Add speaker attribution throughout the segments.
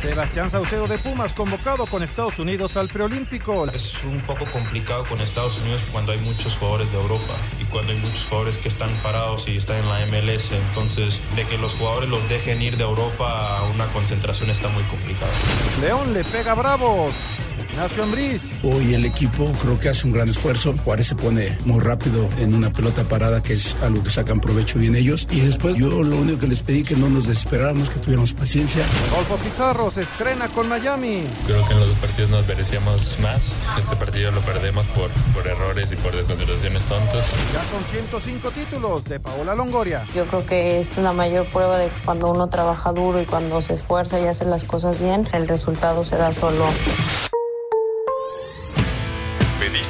Speaker 1: Sebastián Saucedo de Pumas convocado con Estados Unidos al preolímpico.
Speaker 2: Es un poco complicado con Estados Unidos cuando hay muchos jugadores de Europa y cuando hay muchos jugadores que están parados y están en la MLS. Entonces, de que los jugadores los dejen ir de Europa a una concentración está muy complicado.
Speaker 1: León le pega bravos. Ignacio Ambriz.
Speaker 3: Hoy el equipo creo que hace un gran esfuerzo. Juárez se pone muy rápido en una pelota parada, que es algo que sacan provecho bien ellos. Y después yo lo único que les pedí que no nos desesperáramos, que tuviéramos paciencia.
Speaker 1: Rodolfo Pizarro se estrena con Miami.
Speaker 4: Creo que en los dos partidos nos merecíamos más. Este partido lo perdemos por, por errores y por desconcentraciones tontas.
Speaker 1: Ya son 105 títulos de Paola Longoria.
Speaker 5: Yo creo que esta es la mayor prueba de que cuando uno trabaja duro y cuando se esfuerza y hace las cosas bien, el resultado se da solo.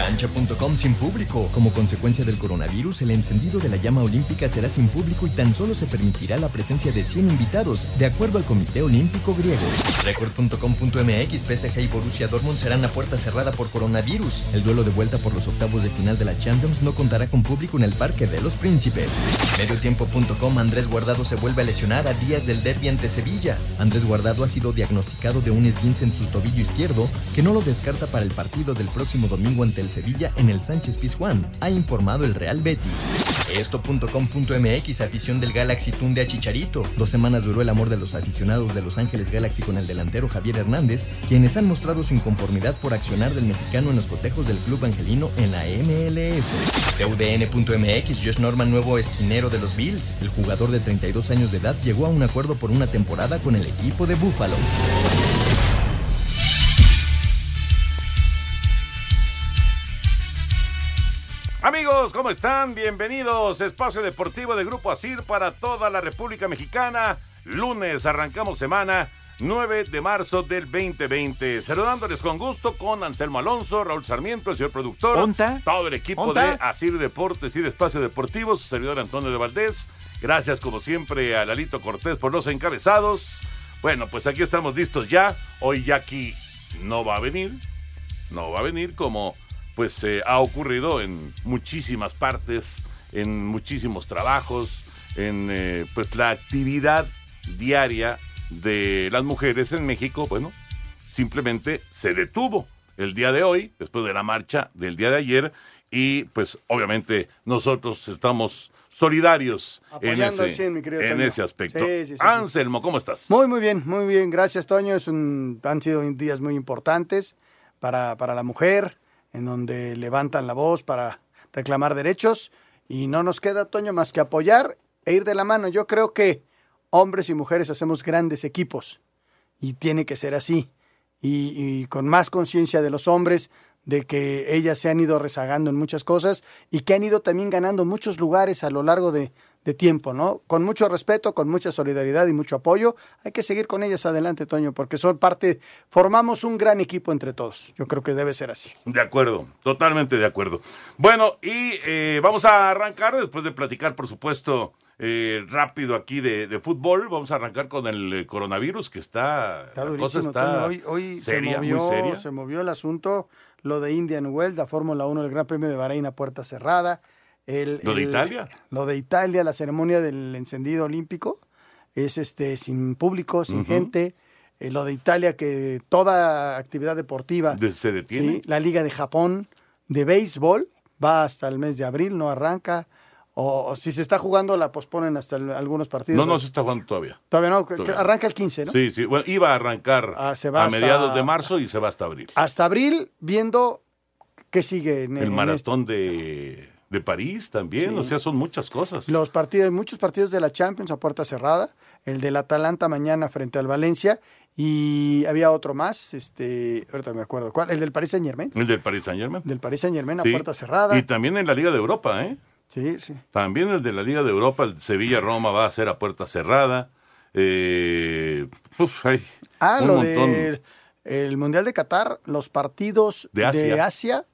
Speaker 6: Cancha.com sin público. Como consecuencia del coronavirus, el encendido de la llama olímpica será sin público y tan solo se permitirá la presencia de 100 invitados, de acuerdo al Comité Olímpico Griego. Record.com.mx, PSG y Borussia Dortmund serán a puerta cerrada por coronavirus. El duelo de vuelta por los octavos de final de la Champions no contará con público en el Parque de los Príncipes. Mediotiempo.com, Andrés Guardado se vuelve a lesionar a días del derby ante Sevilla. Andrés Guardado ha sido diagnosticado de un esguince en su tobillo izquierdo que no lo descarta para el partido del próximo domingo ante el Sevilla en el Sánchez Pizjuán, ha informado el Real Betis. Esto.com.mx, afición del Galaxy tunde a Chicharito. Dos semanas duró el amor de los aficionados de Los Ángeles Galaxy con el delantero Javier Hernández, quienes han mostrado su inconformidad por accionar del mexicano en los cotejos del club angelino en la MLS. TUDN.mx, Josh Norman, nuevo esquinero de los Bills. El jugador de 32 años de edad llegó a un acuerdo por una temporada con el equipo de Buffalo.
Speaker 7: Amigos, ¿cómo están? Bienvenidos. Espacio Deportivo de Grupo Asir para toda la República Mexicana. Lunes arrancamos semana 9 de marzo del 2020. Saludándoles con gusto con Anselmo Alonso, Raúl Sarmiento, el señor productor,
Speaker 1: ¿Onta?
Speaker 7: todo el equipo
Speaker 1: ¿Onta?
Speaker 7: de Asir Deportes y de Espacio Deportivo, su servidor Antonio de Valdés. Gracias como siempre a Lalito Cortés por los encabezados. Bueno, pues aquí estamos listos ya. Hoy Jackie no va a venir. No va a venir como pues eh, ha ocurrido en muchísimas partes, en muchísimos trabajos, en eh, pues la actividad diaria de las mujeres en México, bueno, simplemente se detuvo el día de hoy, después de la marcha del día de ayer, y pues obviamente nosotros estamos solidarios en,
Speaker 8: al
Speaker 7: ese,
Speaker 8: 100, mi querido
Speaker 7: en ese aspecto.
Speaker 8: Sí, sí, sí, sí.
Speaker 7: Anselmo, ¿cómo estás?
Speaker 8: Muy, muy bien, muy bien. Gracias, Toño. Es un, han sido días muy importantes para, para la mujer, en donde levantan la voz para reclamar derechos. Y no nos queda, Toño, más que apoyar e ir de la mano. Yo creo que hombres y mujeres hacemos grandes equipos y tiene que ser así. Y, y con más conciencia de los hombres, de que ellas se han ido rezagando en muchas cosas y que han ido también ganando muchos lugares a lo largo de, de tiempo, ¿no? Con mucho respeto, con mucha solidaridad y mucho apoyo. Hay que seguir con ellas adelante, Toño, porque son parte, formamos un gran equipo entre todos. Yo creo que debe ser así.
Speaker 7: De acuerdo, totalmente de acuerdo. Bueno, y eh, vamos a arrancar, después de platicar, por supuesto, eh, rápido aquí de, de fútbol, vamos a arrancar con el eh, coronavirus, que está,
Speaker 8: Está
Speaker 7: la
Speaker 8: durísimo,
Speaker 7: cosa está.
Speaker 8: Hoy, hoy
Speaker 7: seria,
Speaker 8: se, movió,
Speaker 7: muy seria.
Speaker 8: se movió el asunto, lo de Indian Wells, la Fórmula 1, el Gran Premio de Bahrein a puerta cerrada. El,
Speaker 7: ¿Lo de
Speaker 8: el-
Speaker 7: Italia?
Speaker 8: Lo de Italia, la ceremonia del encendido olímpico, es este sin público, sin gente. Eh, lo de Italia, que toda actividad deportiva,
Speaker 7: De- se detiene.
Speaker 8: ¿sí? la Liga de Japón de béisbol va hasta el mes de abril, no arranca. O, o si se está jugando, la posponen hasta el- algunos partidos.
Speaker 7: No, no se está jugando todavía.
Speaker 8: Todavía no,
Speaker 7: Todavía.
Speaker 8: arranca el 15, ¿no?
Speaker 7: Sí, sí. Bueno, iba a arrancar
Speaker 8: Ah, se va
Speaker 7: a
Speaker 8: hasta-
Speaker 7: mediados de marzo y se va hasta abril.
Speaker 8: Hasta abril, viendo qué sigue en
Speaker 7: El
Speaker 8: en
Speaker 7: maratón de, de París también,
Speaker 8: Sí.
Speaker 7: o sea, son muchas cosas.
Speaker 8: Los partidos, muchos partidos de la Champions a puerta cerrada, el del Atalanta mañana frente al Valencia y había otro más, este, ahorita me acuerdo, ¿cuál? El del Paris Saint Germain.
Speaker 7: El del Paris Saint Germain.
Speaker 8: Del Paris Saint Germain a puerta cerrada.
Speaker 7: Y también en la Liga de Europa, ¿eh?
Speaker 8: Sí, sí.
Speaker 7: También el de la Liga de Europa, el Sevilla-Roma va a ser a puerta cerrada. Eh, uf, hay
Speaker 8: ah,
Speaker 7: un
Speaker 8: lo
Speaker 7: montón.
Speaker 8: del el Mundial de Qatar, los partidos
Speaker 7: De Asia.
Speaker 8: Asia,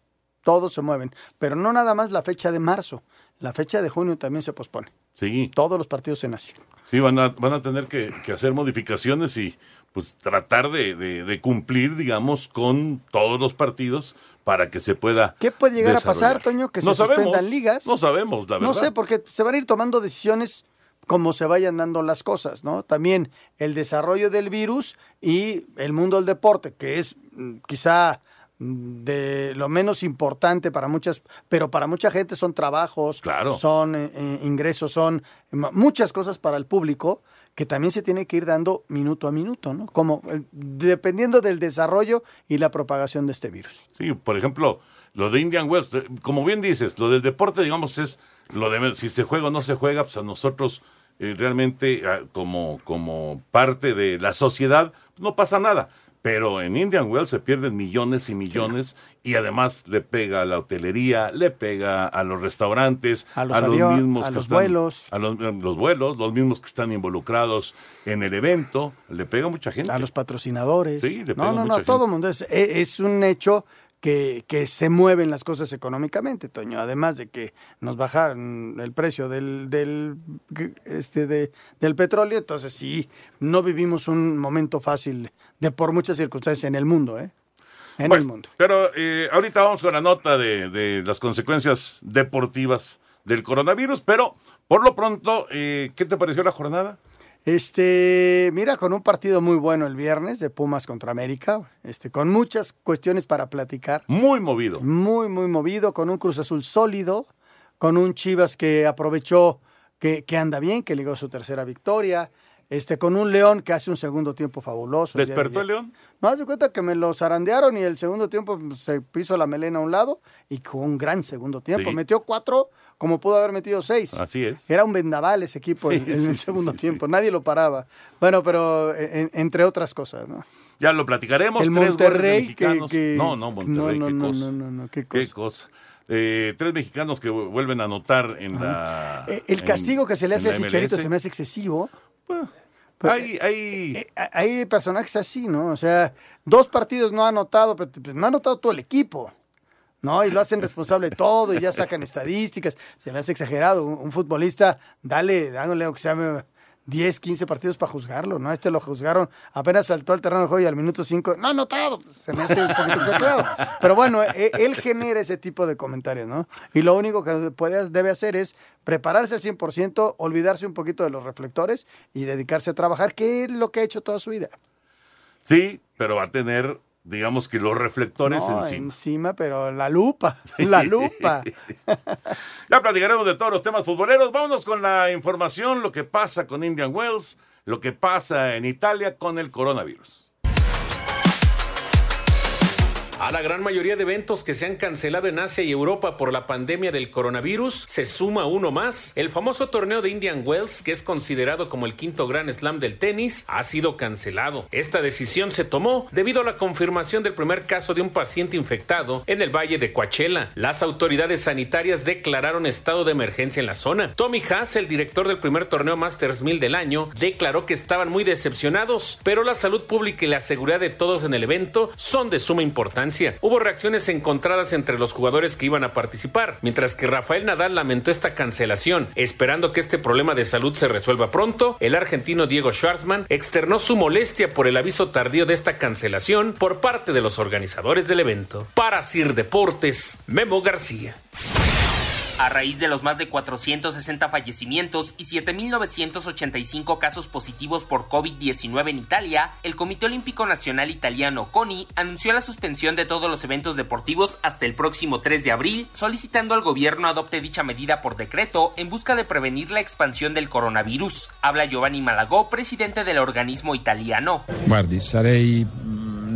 Speaker 8: todos se mueven. Pero no nada más la fecha de marzo, la fecha de junio también se pospone.
Speaker 7: Sí,
Speaker 8: Todos los partidos en Asia.
Speaker 7: sí van, a, van a tener que, que hacer modificaciones y pues tratar de, de- de cumplir, digamos, con todos los partidos para que se pueda.
Speaker 8: ¿Qué puede llegar a pasar. Toño? Que
Speaker 7: No
Speaker 8: se suspendan ligas.
Speaker 7: No sabemos, la verdad.
Speaker 8: No sé, porque se van a ir tomando decisiones como se vayan dando las cosas, ¿no? También el desarrollo del virus y el mundo del deporte, que es mm, quizá de lo menos importante para muchas, pero para mucha gente son trabajos,
Speaker 7: Claro.
Speaker 8: son eh, eh, ingresos, son muchas cosas para el público que también se tiene que ir dando minuto a minuto, ¿no? Como eh, dependiendo del desarrollo y la propagación de este virus.
Speaker 7: Sí, por ejemplo, lo de Indian Wells, eh, como bien dices, lo del deporte, digamos, es lo de si se juega o no se juega, pues a nosotros eh, realmente ah, como, como parte de la sociedad no pasa nada. Pero en Indian Wells se pierden millones y millones y además le pega a la hotelería, le pega a los restaurantes,
Speaker 8: A los avión- a
Speaker 7: que
Speaker 8: los
Speaker 7: están-
Speaker 8: vuelos.
Speaker 7: a los, a los vuelos, los mismos que están involucrados en el evento, le pega a mucha gente.
Speaker 8: a los patrocinadores.
Speaker 7: Sí, le pega
Speaker 8: no, no,
Speaker 7: mucha
Speaker 8: no, todo el mundo. Es, e- es un hecho que, que se mueven las cosas económicamente, Toño. Además de que nos bajaron el precio del, del, este, de, del petróleo, entonces sí, no vivimos un momento fácil de por muchas circunstancias en el mundo, ¿eh? En
Speaker 7: Bueno,
Speaker 8: el mundo.
Speaker 7: Pero eh, ahorita vamos con la nota de, de las consecuencias deportivas del coronavirus, pero por lo pronto, eh, ¿qué te pareció la jornada?
Speaker 8: Este, mira, con un partido muy bueno el viernes de Pumas contra América, este, con muchas cuestiones para platicar.
Speaker 7: Muy movido.
Speaker 8: muy, muy movido, con un Cruz Azul sólido, con un Chivas que aprovechó que, que anda bien, que ligó su tercera victoria, este, con un León que hace un segundo tiempo fabuloso.
Speaker 7: ¿Despertó el. León?
Speaker 8: No, haz de cuenta que me lo zarandearon y el segundo tiempo pues, se piso la melena a un lado y con un gran segundo tiempo.
Speaker 7: Sí.
Speaker 8: Metió cuatro como pudo haber metido seis.
Speaker 7: Así es.
Speaker 8: Era un vendaval ese equipo
Speaker 7: Sí,
Speaker 8: en, en
Speaker 7: sí,
Speaker 8: el segundo tiempo. Nadie lo paraba. Bueno, pero eh, en- entre otras cosas, ¿no?
Speaker 7: Ya lo platicaremos.
Speaker 8: El
Speaker 7: tres
Speaker 8: Monterrey que,
Speaker 7: No, no, Monterrey,
Speaker 8: no,
Speaker 7: qué
Speaker 8: no,
Speaker 7: cosa.
Speaker 8: no, qué
Speaker 7: Qué
Speaker 8: cosa.
Speaker 7: Eh, tres mexicanos que vu- vuelven a anotar en la.
Speaker 8: Eh, El
Speaker 7: en-
Speaker 8: castigo que se le hace al Chicharito se me hace excesivo. Pero,
Speaker 7: Hay, hay,
Speaker 8: eh, hay personajes así, ¿no? O sea, dos partidos no ha anotado, pero no ha anotado todo el equipo, ¿no? Y lo hacen responsable de todo y ya sacan estadísticas. Se me hace exagerado. Un, un futbolista, dale, dándole aunque sea 10, 15 partidos para juzgarlo, ¿no? Este lo juzgaron, apenas saltó al terreno de juego y al minuto 5, no ha anotado. Se me hace un poquito exagerado. Pero bueno, eh, él genera ese tipo de comentarios, ¿no? Y lo único que puede, debe hacer es prepararse al 100%, olvidarse un poquito de los reflectores y dedicarse a trabajar, que es lo que ha hecho toda su vida.
Speaker 7: Sí, pero va a tener, digamos que los reflectores
Speaker 8: No,
Speaker 7: encima.
Speaker 8: encima, pero la lupa, la lupa.
Speaker 7: Ya platicaremos de todos los temas futboleros. Vámonos con la información, lo que pasa con Indian Wells, lo que pasa en Italia con el coronavirus.
Speaker 9: A la gran mayoría de eventos que se han cancelado en Asia y Europa por la pandemia del coronavirus, se suma uno más. El famoso torneo de Indian Wells, que es considerado como el quinto gran slam del tenis, ha sido cancelado. Esta decisión se tomó debido a la confirmación del primer caso de un paciente infectado en el valle de Coachella. Las autoridades sanitarias declararon estado de emergencia en la zona. Tommy Haas, el director del primer torneo Masters 1000 del año, declaró que estaban muy decepcionados, pero la salud pública y la seguridad de todos en el evento son de suma importancia. Hubo reacciones encontradas entre los jugadores que iban a participar, mientras que Rafael Nadal lamentó esta cancelación, esperando que este problema de salud se resuelva pronto. El argentino Diego Schwartzman externó su molestia por el aviso tardío de esta cancelación por parte de los organizadores del evento. Para Sir Deportes, Memo García.
Speaker 10: A raíz de los más de 460 fallecimientos y 7.985 casos positivos por COVID-19 en Italia, el Comité Olímpico Nacional Italiano CONI anunció la suspensión de todos los eventos deportivos hasta el próximo 3 de abril, solicitando al gobierno adopte dicha medida por decreto en busca de prevenir la expansión del coronavirus. Habla Giovanni Malagò, presidente del organismo italiano.
Speaker 11: Guardi, sarei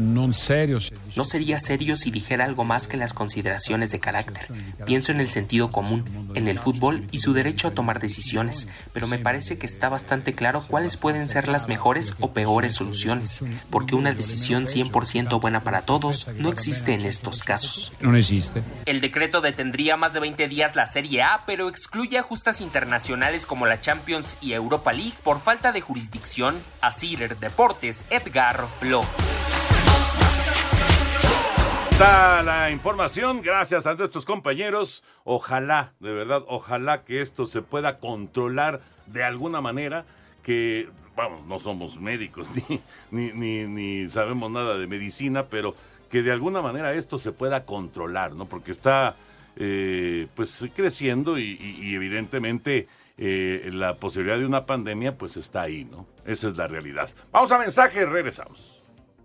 Speaker 10: No sería serio si dijera algo más que las consideraciones de carácter. Pienso en el sentido común, en el fútbol y su derecho a tomar decisiones, pero me parece que está bastante claro cuáles pueden ser las mejores o peores soluciones, porque una decisión 100% buena para todos no existe en estos casos.
Speaker 11: No existe.
Speaker 10: El decreto detendría más de 20 días la Serie A, pero excluye a justas internacionales como la Champions y Europa League por falta de jurisdicción. A Cider Deportes, Edgar Flo.
Speaker 7: Está la información, gracias a nuestros compañeros. Ojalá, de verdad, ojalá que esto se pueda controlar de alguna manera, que, vamos, no somos médicos ni, ni, ni, sabemos nada de medicina, pero que de alguna manera esto se pueda controlar, ¿no? Porque está, eh, pues, creciendo y, evidentemente eh, la posibilidad de una pandemia, pues, está ahí, ¿no? Esa es la realidad. Vamos a mensaje, regresamos.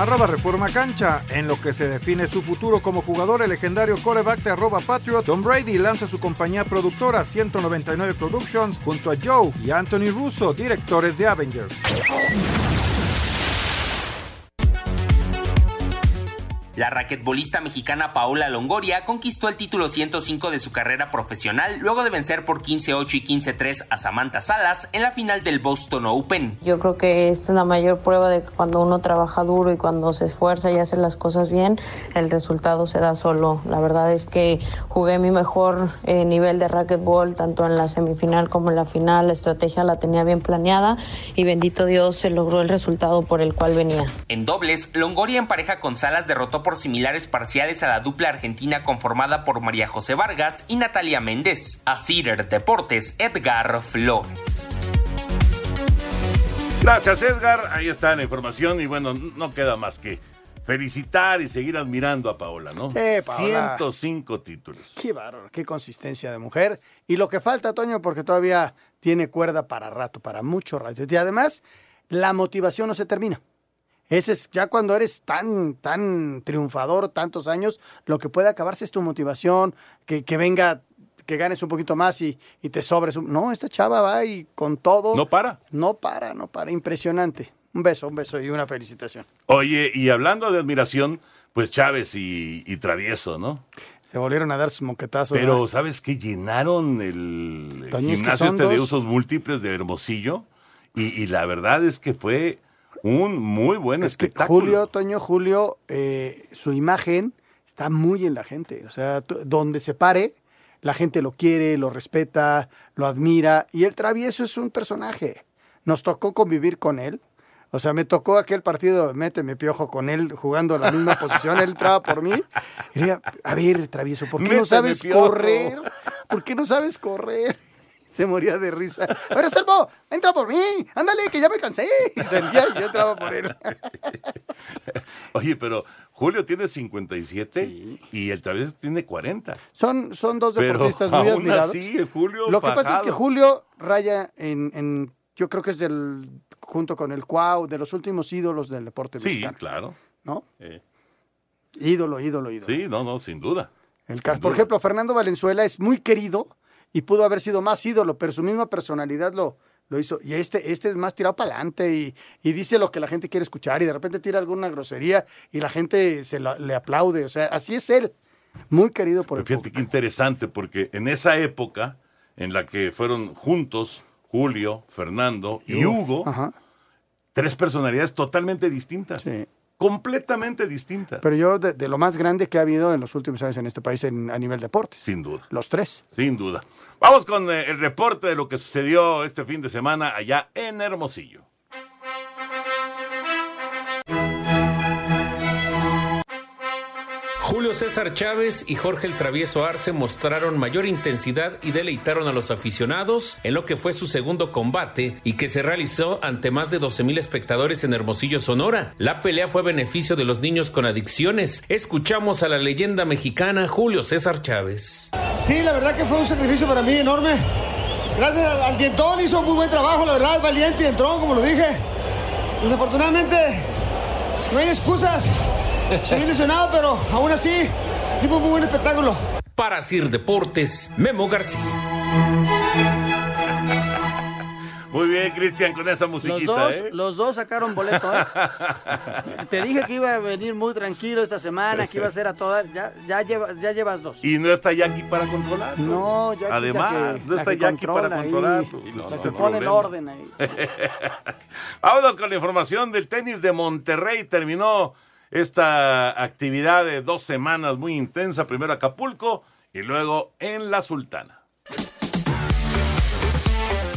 Speaker 1: Arroba Reforma Cancha. En lo que se define su futuro como jugador, el legendario coreback de arroba Patriot, Tom Brady lanza su compañía productora 199 Productions junto a Joe y Anthony Russo, directores de Avengers.
Speaker 10: La raquetbolista mexicana Paola Longoria conquistó el título 105 de su carrera profesional luego de vencer por 15-8 y 15-3 a Samantha Salas en la final del Boston Open.
Speaker 5: Yo creo que esta es la mayor prueba de que cuando uno trabaja duro y cuando se esfuerza y hace las cosas bien, el resultado se da solo. La verdad es que jugué mi mejor eh, nivel de raquetbol tanto en la semifinal como en la final. La estrategia la tenía bien planeada y bendito Dios se logró el resultado por el cual venía.
Speaker 10: En dobles, Longoria en pareja con Salas derrotó por similares parciales a la dupla argentina conformada por María José Vargas y Natalia Méndez. A Cider Deportes, Edgar Flores.
Speaker 7: Gracias Edgar, ahí está la información y bueno, no queda más que felicitar y seguir admirando a Paola, ¿no?
Speaker 8: Sí, Paola.
Speaker 7: 105 títulos.
Speaker 8: Qué bárbaro, qué consistencia de mujer. Y lo que falta, Toño, porque todavía tiene cuerda para rato, para mucho rato. Y además, la motivación no se termina. Ese es ya cuando eres tan, tan triunfador, tantos años, lo que puede acabarse es tu motivación, que, que venga, que ganes un poquito más y, y te sobres. No, esta chava va y con todo.
Speaker 7: No para.
Speaker 8: No para, no para. Impresionante. Un beso, un beso y una felicitación.
Speaker 7: Oye, y hablando de admiración, pues Chávez y, Travieso, ¿no?
Speaker 8: Se volvieron a dar sus moquetazos.
Speaker 7: Pero, ¿sabes qué? Llenaron el, gimnasio este de usos múltiples de Hermosillo. Y, y la verdad es que fue un muy buen es espectáculo.
Speaker 8: Julio, Toño, Julio, eh, su imagen está muy en la gente. O sea, donde se pare, la gente lo quiere, lo respeta, lo admira. Y el travieso es un personaje. Nos tocó convivir con él. O sea, me tocó aquel partido, méteme piojo con él jugando la misma posición, él entraba por mí. Y diría, a ver, travieso, ¿por qué no sabes correr? ¿Por qué no sabes correr? Se moría de risa. Ver, Salvo, entra por mí, ándale, que ya me cansé. Y salía y yo entraba por él.
Speaker 7: Oye, pero Julio tiene 57 y el Travieso tiene 40.
Speaker 8: Son, son dos deportistas muy
Speaker 7: aún
Speaker 8: admirados.
Speaker 7: Así, Julio
Speaker 8: Lo que pasa es que Julio raya en, en yo creo que es del, junto con el Cuau, de los últimos ídolos del deporte
Speaker 7: sí, claro.
Speaker 8: ¿No? Ídolo, ídolo, ídolo.
Speaker 7: Sí, no, no, sin duda.
Speaker 8: El caso, por ejemplo, Fernando Valenzuela es muy querido y pudo haber sido más ídolo, pero su misma personalidad lo, lo hizo. Y este, este es más tirado para adelante y, y, dice lo que la gente quiere escuchar y de repente tira alguna grosería y la gente se le aplaude. O sea, así es él. Muy querido por
Speaker 7: el Fíjate qué interesante, porque en esa época en la que fueron juntos Julio, Fernando y Hugo, tres personalidades totalmente distintas.
Speaker 8: Sí
Speaker 7: completamente distinta.
Speaker 8: Pero yo, de, lo más grande que ha habido en los últimos años en este país en, a nivel deportes.
Speaker 7: Sin duda.
Speaker 8: Los tres.
Speaker 7: Sin duda. Vamos con eh, el reporte de lo que sucedió este fin de semana allá en Hermosillo.
Speaker 9: Julio César Chávez y Jorge el Travieso Arce mostraron mayor intensidad y deleitaron a los aficionados en lo que fue su segundo combate y que se realizó ante más de 12 mil espectadores en Hermosillo, Sonora. La pelea fue a beneficio de los niños con adicciones. Escuchamos a la leyenda mexicana Julio César Chávez.
Speaker 12: Sí, la verdad que fue un sacrificio para mí enorme. Gracias al, dientón hizo muy buen trabajo, la verdad, valiente y entró, como lo dije. Desafortunadamente, no hay excusas. Soy lesionado, pero aún así, un muy buen espectáculo.
Speaker 9: Para Sir Deportes, Memo García.
Speaker 7: Muy bien, Cristian, con esa
Speaker 8: Los
Speaker 7: musiquita,
Speaker 8: dos,
Speaker 7: ¿eh?
Speaker 8: los dos sacaron boleto, ¿eh? Te dije que iba a venir muy tranquilo esta semana, que iba a ser a todas. Ya, ya, lleva- ya llevas dos.
Speaker 7: Y no está Jackie para controlarlo.
Speaker 8: No, Jackie,
Speaker 7: Además,
Speaker 8: que-
Speaker 7: no está Jackie para
Speaker 8: controla ahí,
Speaker 7: controlarlo.
Speaker 8: la
Speaker 7: No,
Speaker 8: que
Speaker 7: ese
Speaker 8: pone en
Speaker 7: problema.
Speaker 8: orden ahí.
Speaker 7: Vámonos con la información del tenis de Monterrey. Terminó esta actividad de dos semanas muy intensa. Primero Acapulco y luego en La Sultana.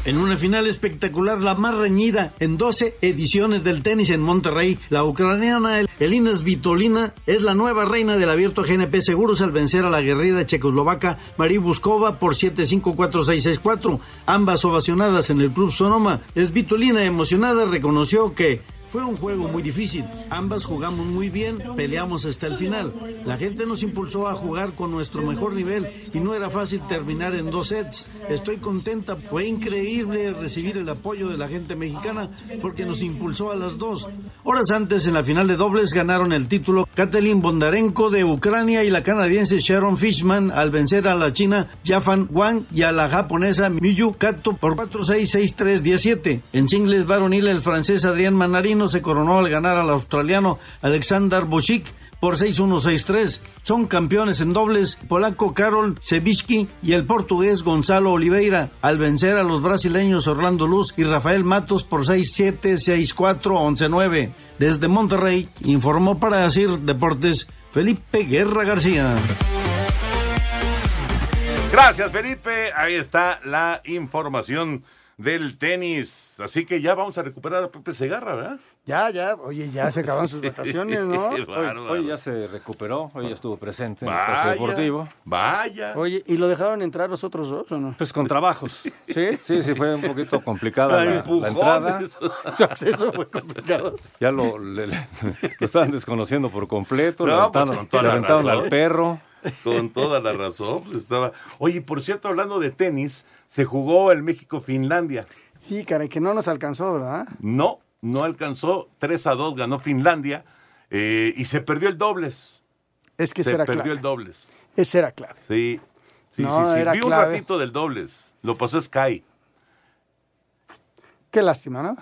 Speaker 11: En una final espectacular, la más reñida en 12 ediciones del tenis en Monterrey, la ucraniana Elina Svitolina es la nueva reina del abierto GNP Seguros al vencer a la guerrilla checoslovaca Marie Buskova por 7-5-4-6-6-4, ambas ovacionadas en el Club Sonoma. Svitolina, emocionada, reconoció que fue un juego muy difícil. Ambas jugamos muy bien, peleamos hasta el final. La gente nos impulsó a jugar con nuestro mejor nivel y no era fácil terminar en dos sets. Estoy contenta, fue increíble recibir el apoyo de la gente mexicana porque nos impulsó a las dos. Horas antes, en la final de dobles, ganaron el título Katalin Bondarenko de Ucrania y la canadiense Sharon Fishman al vencer a la china Jafan Wang y a la japonesa Miyu Kato por 4-6-6-3-17. En singles varonil, el francés Adrián Manarino se coronó al ganar al australiano Alexander Bochik por 6-1-6-3. Son campeones en dobles polaco Karol Sebisky y el portugués Gonzalo Oliveira al vencer a los brasileños Orlando Luz y Rafael Matos por 6-7, 6-4, 11-9. Desde Monterrey informó para decir Deportes Felipe Guerra García.
Speaker 7: Gracias, Felipe. Ahí está la información del tenis. Así que ya vamos a recuperar a Pepe Segarra, ¿verdad?
Speaker 8: Ya, ya, oye, ya se acabaron sus vacaciones, ¿no?
Speaker 13: Hoy, ya se recuperó, hoy ya estuvo presente en el espacio deportivo.
Speaker 7: Vaya.
Speaker 8: Oye, ¿y lo dejaron entrar los otros dos o no?
Speaker 13: Pues con trabajos.
Speaker 8: ¿Sí?
Speaker 13: Sí, sí, fue un poquito complicada la, entrada.
Speaker 8: Su acceso fue complicado.
Speaker 13: Ya lo, le- le- lo estaban desconociendo por completo.
Speaker 7: No, pues,
Speaker 13: levantaron
Speaker 7: con toda
Speaker 13: le
Speaker 7: la
Speaker 13: aventaron
Speaker 7: razón.
Speaker 13: al perro.
Speaker 7: Con toda la razón. pues, estaba... Oye, por cierto, hablando de tenis, se jugó el México-Finlandia.
Speaker 8: Sí, caray, que no nos alcanzó, ¿verdad?
Speaker 7: No, no alcanzó. 3 a 2 ganó Finlandia eh, y se perdió el dobles.
Speaker 8: Es que
Speaker 7: se
Speaker 8: será
Speaker 7: perdió
Speaker 8: clave.
Speaker 7: el dobles.
Speaker 8: Ese era clave.
Speaker 7: Sí, sí,
Speaker 8: No,
Speaker 7: sí. sí.
Speaker 8: era
Speaker 7: Vi un
Speaker 8: clave.
Speaker 7: ratito del dobles. Lo pasó Sky.
Speaker 8: Qué lástima, ¿no?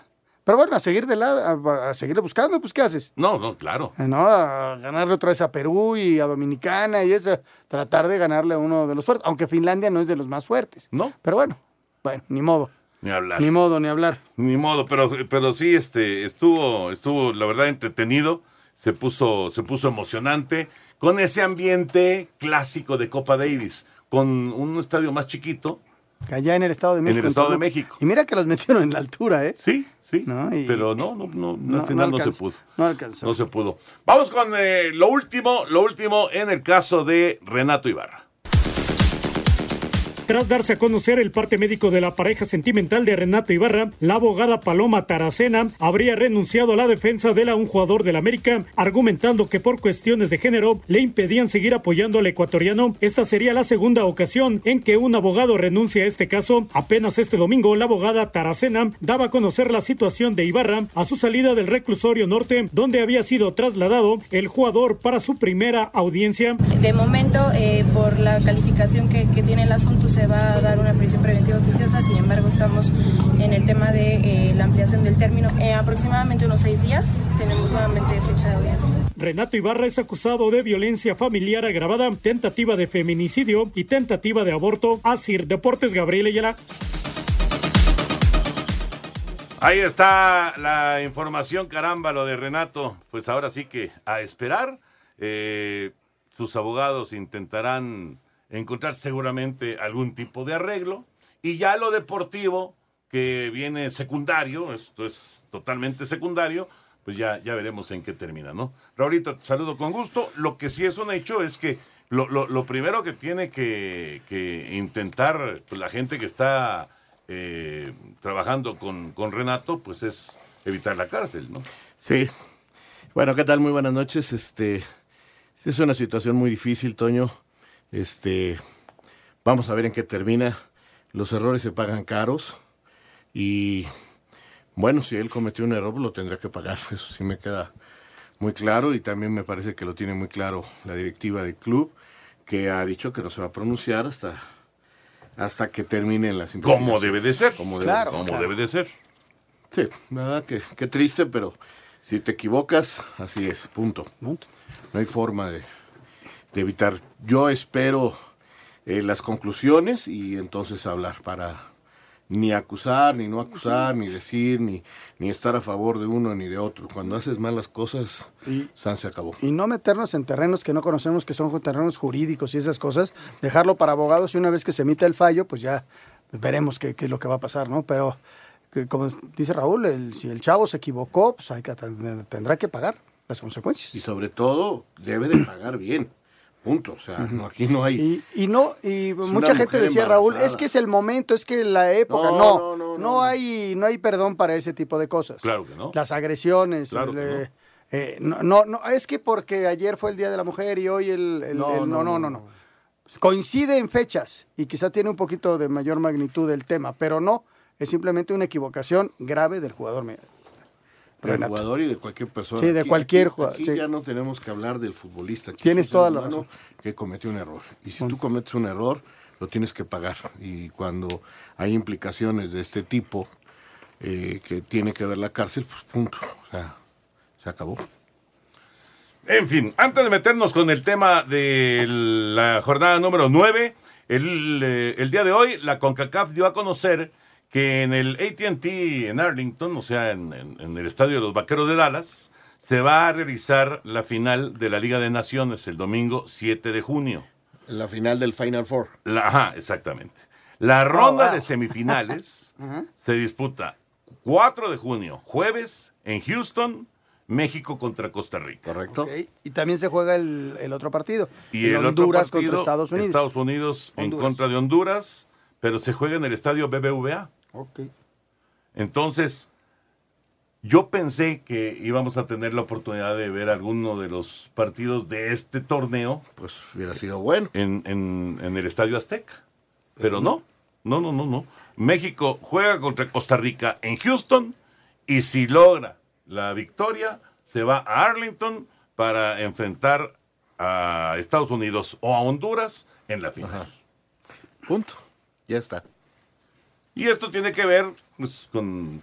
Speaker 8: Pero bueno, a seguir de lado, a, a seguirle buscando, pues ¿qué haces?
Speaker 7: No, no, claro.
Speaker 8: Eh, ¿No? A ganarle otra vez a Perú y a Dominicana y eso, tratar de ganarle a uno de los fuertes, aunque Finlandia no es de los más fuertes.
Speaker 7: No.
Speaker 8: Pero bueno, bueno, ni modo.
Speaker 7: Ni hablar.
Speaker 8: Ni modo, ni hablar.
Speaker 7: Ni modo, pero, pero sí, este, estuvo, estuvo, la verdad, entretenido. Se puso, se puso emocionante con ese ambiente clásico de Copa Davis, con un estadio más chiquito.
Speaker 8: Allá en el Estado de México.
Speaker 7: el Estado de. México.
Speaker 8: Y mira que los metieron en la altura, ¿eh?
Speaker 7: Sí, sí.
Speaker 8: ¿No? Y-
Speaker 7: Pero no, no, no,
Speaker 8: No,
Speaker 7: al final
Speaker 8: no
Speaker 7: no, se pudo.
Speaker 8: no alcanzó.
Speaker 7: No se pudo. Vamos con eh, lo último, lo último en el caso de Renato Ibarra.
Speaker 14: Tras darse a conocer el parte médico de la pareja sentimental de Renato Ibarra, la abogada Paloma Taracena habría renunciado a la defensa de la un jugador del América, argumentando que por cuestiones de género le impedían seguir apoyando al ecuatoriano. Esta sería la segunda ocasión en que un abogado renuncia a este caso. Apenas este domingo, la abogada Taracena daba a conocer la situación de Ibarra a su salida del reclusorio norte, donde había sido trasladado el jugador para su primera audiencia.
Speaker 15: De momento, eh, por la calificación que, que tiene el asunto, se va a dar una prisión preventiva oficiosa. Sin embargo, estamos en el tema de eh, la ampliación del término. En aproximadamente unos seis días tenemos nuevamente fecha de audiencia.
Speaker 14: Renato Ibarra es acusado de violencia familiar agravada, tentativa de feminicidio y tentativa de aborto. Asir Deportes Gabriel Ayala.
Speaker 7: Ahí está la información, caramba, lo de Renato. Pues ahora sí que a esperar. Eh, sus abogados intentarán encontrar seguramente algún tipo de arreglo. Y ya lo deportivo, que viene secundario, esto es totalmente secundario, pues ya, ya veremos en qué termina, ¿no? Raulito, te saludo con gusto. Lo que sí es un hecho es que lo, lo- lo primero que tiene que, que intentar pues, la gente que está eh, trabajando con, con Renato, pues es evitar la cárcel, ¿no?
Speaker 16: Sí. Bueno, ¿qué tal? Muy buenas noches. Este es una situación muy difícil, Toño. Este vamos a ver en qué termina. Los errores se pagan caros y Bueno, si él cometió un error, lo tendrá que pagar. Eso sí me queda muy claro y también me parece que lo tiene muy claro la directiva del club, que ha dicho que no se va a pronunciar hasta, hasta que terminen las
Speaker 7: Como debe de ser.
Speaker 16: Como
Speaker 7: Claro,
Speaker 16: de, como
Speaker 7: claro.
Speaker 16: debe de ser. Sí, verdad que qué triste, pero si te equivocas, así es, punto. No hay forma de, de evitar. Yo espero eh, las conclusiones y entonces hablar para ni acusar, ni no acusar, ni decir, ni, ni estar a favor de uno ni de otro. Cuando haces malas cosas, San se acabó.
Speaker 8: Y no meternos en terrenos que no conocemos, que son terrenos jurídicos y esas cosas, dejarlo para abogados y una vez que se emita el fallo, pues ya veremos qué, qué es lo que va a pasar, ¿no? Pero, que, como dice Raúl, el- si el chavo se equivocó, pues hay que, tendrá que pagar las consecuencias.
Speaker 16: Y sobre todo, debe de pagar bien. Punto. O sea, no, aquí no hay...
Speaker 8: Y, y no, y mucha gente decía, Raúl, es que es el momento, es que la época.
Speaker 16: No,
Speaker 8: No,
Speaker 16: no,
Speaker 8: no,
Speaker 16: no,
Speaker 8: hay, no hay perdón para ese tipo de cosas.
Speaker 7: Claro que no.
Speaker 8: Las agresiones.
Speaker 7: Claro que
Speaker 8: eh, no, no, es que porque ayer fue el Día de la Mujer y hoy el... el-
Speaker 16: no, no,
Speaker 8: no, no. Coincide en fechas y quizá tiene un poquito de mayor magnitud el tema, pero no, es simplemente una equivocación grave del jugador.
Speaker 16: Del
Speaker 8: Renato.
Speaker 16: jugador y de cualquier persona.
Speaker 8: Sí, de cualquier
Speaker 16: aquí,
Speaker 8: jugador,
Speaker 16: Aquí
Speaker 8: sí.
Speaker 16: ya no tenemos que hablar del futbolista. Aquí
Speaker 8: Tienes toda la razón.
Speaker 16: Que cometió un error. Y si tú cometes un error, lo tienes que pagar. Y cuando hay implicaciones de este tipo eh, que tiene que ver la cárcel, pues punto. O sea, se acabó.
Speaker 7: En fin, antes de meternos con el tema de la jornada número 9, el, eh, el día de hoy la CONCACAF dio a conocer que en el ATT en Arlington, o sea, en, en- en el estadio de los Vaqueros de Dallas, se va a realizar la final de la Liga de Naciones el domingo 7 de junio.
Speaker 16: La final del Final Four.
Speaker 7: La, ajá, exactamente. La ronda
Speaker 8: wow.
Speaker 7: de semifinales se disputa 4 de junio, jueves, en Houston, México contra Costa Rica.
Speaker 16: Correcto.
Speaker 8: Y también se juega el, el otro partido.
Speaker 7: Y
Speaker 8: el
Speaker 7: el
Speaker 8: Honduras
Speaker 7: otro partido,
Speaker 8: contra Estados Unidos.
Speaker 7: Estados Unidos en
Speaker 8: Honduras.
Speaker 7: contra de Honduras, pero se juega en el estadio BBVA.
Speaker 8: Ok.
Speaker 7: Entonces, yo pensé que íbamos a tener la oportunidad de ver alguno de los partidos de este torneo.
Speaker 16: Pues hubiera sido bueno.
Speaker 7: En, en- en el estadio Azteca. Pero no, no, no, no, no. México juega contra Costa Rica en Houston y si logra la victoria, se va a Arlington para enfrentar a Estados Unidos o a Honduras en la final.
Speaker 16: Punto. Ya está.
Speaker 7: Y esto tiene que ver pues, con,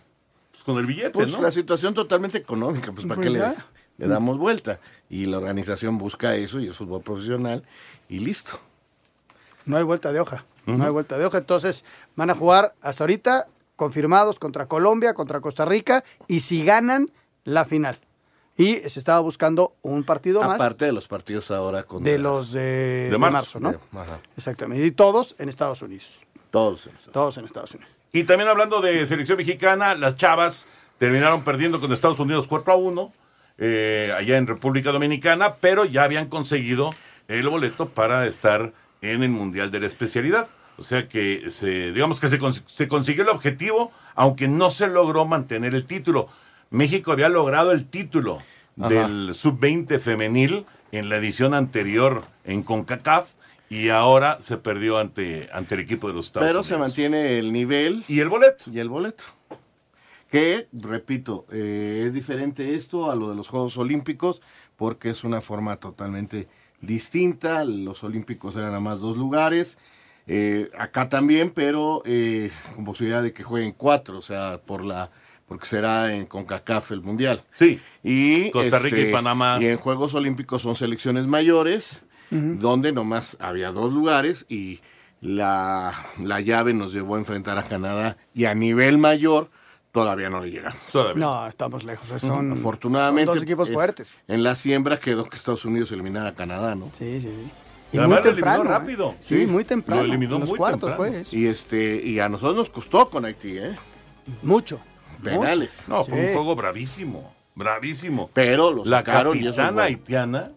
Speaker 7: pues, con el billete,
Speaker 16: Pues
Speaker 7: ¿no?
Speaker 16: la situación totalmente económica, pues para
Speaker 8: Pues
Speaker 16: qué le,
Speaker 8: ya.
Speaker 16: le damos vuelta. Y la organización busca eso y es fútbol profesional y listo.
Speaker 8: No hay vuelta de hoja. No hay vuelta de hoja. Entonces van a jugar hasta ahorita confirmados contra Colombia, contra Costa Rica y si ganan la final. Y se estaba buscando un partido más
Speaker 16: Aparte de los partidos ahora contra...
Speaker 8: de los de,
Speaker 7: De
Speaker 8: de
Speaker 7: marzo.
Speaker 8: marzo, ¿no?
Speaker 16: de- ajá.
Speaker 8: Exactamente. Y todos en Estados Unidos.
Speaker 16: Todos.
Speaker 8: Todos en Estados Unidos.
Speaker 7: Y también hablando de selección mexicana, las Chavas terminaron perdiendo con Estados Unidos 4 a 1 eh, allá en República Dominicana, pero ya habían conseguido el boleto para estar en el Mundial de la Especialidad. O sea que se, digamos que se, cons- se consiguió el objetivo, aunque no se logró mantener el título. México había logrado el título
Speaker 16: Ajá.
Speaker 7: del sub-20 femenil en la edición anterior en CONCACAF y ahora se perdió ante, ante el equipo de los Estados
Speaker 16: Pero
Speaker 7: Unidos.
Speaker 16: se mantiene el nivel.
Speaker 7: Y el boleto.
Speaker 16: Y el boleto. Que, repito, eh, es diferente esto a lo de los Juegos Olímpicos porque es una forma totalmente distinta. Los Olímpicos eran a más dos lugares. Eh, acá también, pero eh, con posibilidad de que jueguen cuatro, o sea, por la porque será en CONCACAF el Mundial.
Speaker 7: Sí.
Speaker 16: Y
Speaker 7: Costa Rica y
Speaker 16: este,
Speaker 7: Panamá.
Speaker 16: Y en Juegos Olímpicos son selecciones mayores, donde nomás había dos lugares y la, la llave nos llevó a enfrentar a Canadá y a nivel mayor todavía no le llegamos.
Speaker 8: No, estamos lejos. Son,
Speaker 16: Afortunadamente,
Speaker 8: son dos equipos
Speaker 16: eh,
Speaker 8: fuertes.
Speaker 16: En la siembra quedó que Estados Unidos eliminara a Canadá, ¿no?
Speaker 8: Sí, sí. Y
Speaker 7: Además,
Speaker 8: muy
Speaker 7: lo
Speaker 8: temprano. ¿eh?
Speaker 7: rápido.
Speaker 8: Sí, muy temprano.
Speaker 7: Lo eliminó
Speaker 8: en los
Speaker 7: muy
Speaker 8: cuartos
Speaker 7: temprano.
Speaker 8: fue eso.
Speaker 16: Y este y a nosotros nos costó con Haití, ¿eh?
Speaker 8: Mucho.
Speaker 16: Penales.
Speaker 7: No, fue un
Speaker 8: Sí.
Speaker 7: juego bravísimo, bravísimo.
Speaker 16: Pero lo
Speaker 7: la
Speaker 16: sacaron y eso es
Speaker 7: capitana
Speaker 16: bueno.
Speaker 7: haitiana,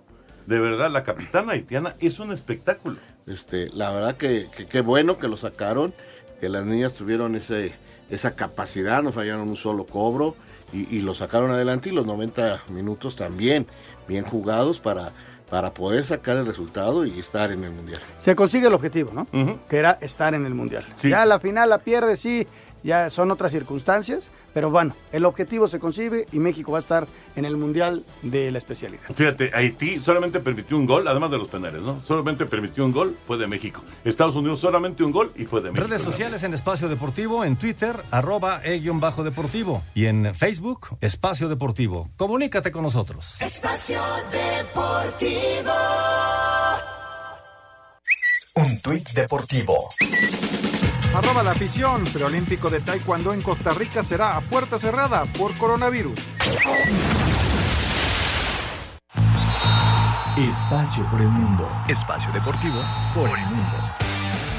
Speaker 7: de verdad, la capitana haitiana es un espectáculo.
Speaker 16: Este, la verdad que que qué bueno que lo sacaron, que las niñas tuvieron ese esa capacidad, no fallaron un solo cobro y, y lo sacaron adelante y los 90 minutos también bien jugados para para poder sacar el resultado y estar en el mundial.
Speaker 8: Se consigue el objetivo, ¿no? Que era estar en el Mundial.
Speaker 16: Sí.
Speaker 8: Ya la final la pierde, sí. Ya son otras circunstancias, pero bueno, el objetivo se concibe y México va a estar en el Mundial de la especialidad.
Speaker 7: Fíjate, Haití solamente permitió un gol, además de los penales, ¿no? Solamente permitió un gol, fue de México. Estados Unidos solamente un gol y fue de México.
Speaker 17: Redes sociales en Espacio Deportivo, en Twitter, arroba e-bajo deportivo. Y en Facebook, Espacio Deportivo. Comunícate con nosotros.
Speaker 18: Espacio Deportivo.
Speaker 6: Un tuit deportivo.
Speaker 1: Arroba la afición. Preolímpico de Taekwondo en Costa Rica será a puerta cerrada por coronavirus.
Speaker 6: Espacio por el mundo. Espacio deportivo por el mundo.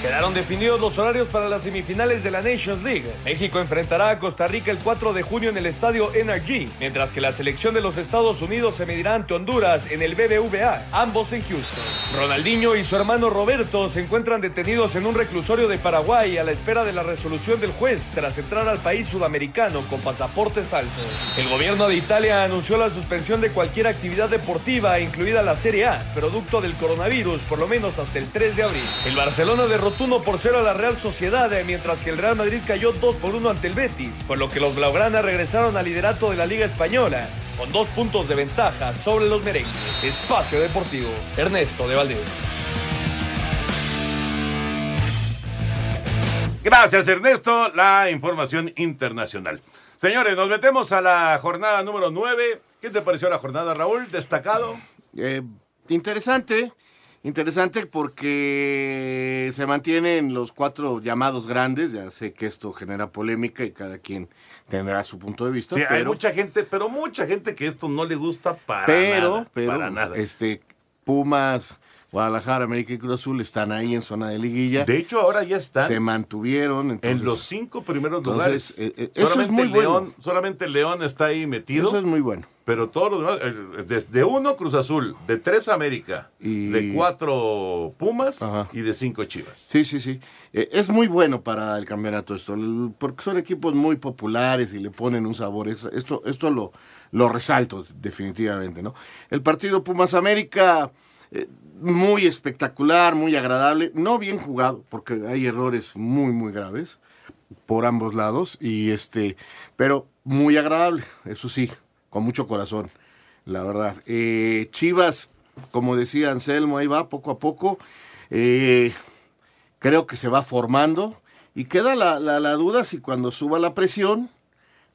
Speaker 19: Quedaron definidos los horarios para las semifinales de la Nations League. México enfrentará a Costa Rica el 4 de junio en el estadio NRG, mientras que la selección de los Estados Unidos se medirá ante Honduras en el BBVA, ambos en Houston. Ronaldinho y su hermano Roberto se encuentran detenidos en un reclusorio de Paraguay a la espera de la resolución del juez tras entrar al país sudamericano con pasaportes falsos. El gobierno de Italia anunció la suspensión de cualquier actividad deportiva, incluida la Serie A, producto del coronavirus, por lo menos hasta el 3 de abril. El Barcelona derrotó 1 por 0 a la Real Sociedad, eh, mientras que el Real Madrid cayó 2 por 1 ante el Betis, por lo que los Blaugrana regresaron al liderato de la Liga Española, con dos puntos de ventaja sobre los merengues. Espacio Deportivo, Ernesto de Valdés.
Speaker 7: Gracias, Ernesto. La información internacional. Señores, nos metemos a la jornada número 9. ¿Qué te pareció la jornada, Raúl? ¿Destacado?
Speaker 16: Eh, interesante, interesante porque se mantienen los cuatro llamados grandes. Ya sé que esto genera polémica y cada quien tendrá su punto de vista.
Speaker 7: Sí, hay
Speaker 16: pero,
Speaker 7: mucha gente, pero mucha gente que esto no le gusta para
Speaker 16: pero,
Speaker 7: nada.
Speaker 16: pero,
Speaker 7: para nada.
Speaker 16: este, Pumas, Guadalajara, América y Cruz Azul están ahí en zona de liguilla.
Speaker 7: De hecho, ahora ya están
Speaker 16: Se mantuvieron. entonces-
Speaker 7: en los cinco primeros
Speaker 16: entonces,
Speaker 7: lugares.
Speaker 16: eh, eh, eso es muy bueno.
Speaker 7: León, solamente León está ahí metido.
Speaker 16: Eso es muy bueno.
Speaker 7: Pero todos los demás, eh, desde uno Cruz Azul, de tres América,
Speaker 16: Y-
Speaker 7: de cuatro Pumas
Speaker 16: Ajá.
Speaker 7: y de cinco Chivas.
Speaker 16: Sí, sí, sí. Eh, es muy bueno para el campeonato esto, porque son equipos muy populares y le ponen un sabor. Es- Esto, esto lo, lo resalto definitivamente, ¿no? El partido Pumas América, eh, muy espectacular, muy agradable, no bien jugado, porque hay errores muy, muy graves por ambos lados, y este, pero muy agradable, eso sí, con mucho corazón, la verdad. Eh, Chivas, como decía Anselmo, ahí va poco a poco. Eh, creo que se va formando y queda la, la- duda si cuando suba la presión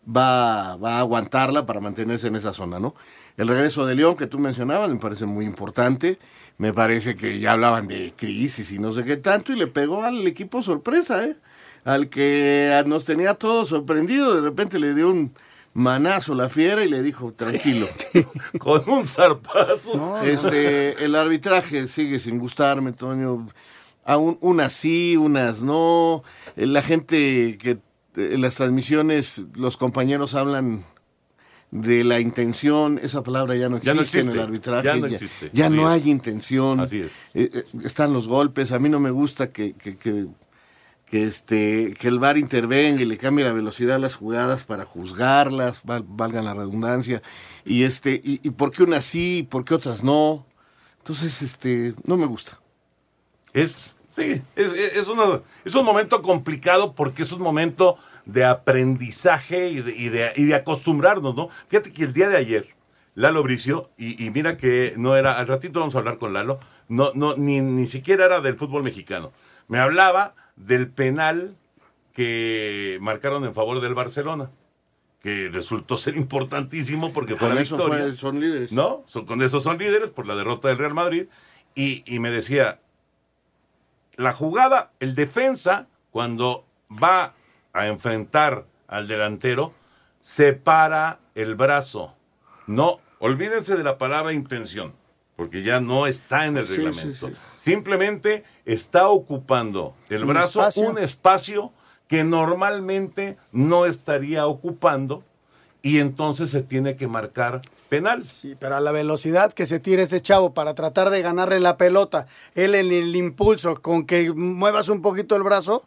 Speaker 16: va, va a aguantarla para mantenerse en esa zona, ¿no? El regreso de León que tú mencionabas me parece muy importante, me parece que ya hablaban de crisis y no sé qué tanto y le pegó al equipo sorpresa, ¿eh? Al que nos tenía todos sorprendidos, de repente le dio un manazo la fiera y le dijo, tranquilo.
Speaker 7: Con un zarpazo.
Speaker 16: Este, el arbitraje sigue sin gustarme, Toño. Aún unas sí, unas no. Eh, La gente que eh, en las transmisiones, los compañeros hablan de la intención, esa palabra ya no existe,
Speaker 7: Ya no
Speaker 16: en el arbitraje.
Speaker 7: ya no existe.
Speaker 16: ya no hay intención.
Speaker 7: Así es.
Speaker 16: Eh, están los golpes. A mí no me gusta que, que, que, que, este, que el VAR intervenga y le cambie la velocidad a las jugadas para juzgarlas, val- valga la redundancia. Y, este, y, por qué unas sí y por qué otras no. Entonces, este, no me gusta.
Speaker 7: Es, sí, es, una- es un momento complicado porque es un momento de aprendizaje y de, y de, y acostumbrarnos, ¿no? Fíjate que el día de ayer, Lalo Bricio, y, y mira que no era, al ratito vamos a hablar con Lalo, no, no, ni, ni siquiera era del fútbol mexicano. Me hablaba del penal que marcaron en favor del Barcelona, que resultó ser importantísimo porque fue
Speaker 16: Con
Speaker 7: la
Speaker 16: eso
Speaker 7: victoria.
Speaker 16: fue- son líderes.
Speaker 7: ¿no? Son- con eso son líderes por la derrota del Real Madrid. Y, y me decía, la jugada, el defensa, cuando va a enfrentar al delantero, separa el brazo. No, olvídense de la palabra intención, porque ya no está en el
Speaker 16: Sí,
Speaker 7: reglamento.
Speaker 16: sí, sí.
Speaker 7: Simplemente está ocupando el
Speaker 8: Un
Speaker 7: brazo
Speaker 8: espacio.
Speaker 7: un espacio que normalmente no estaría ocupando y entonces se tiene que marcar penal.
Speaker 8: Sí, pero a la velocidad que se tira ese chavo para tratar de ganarle la pelota, él en el impulso con que muevas un poquito el brazo,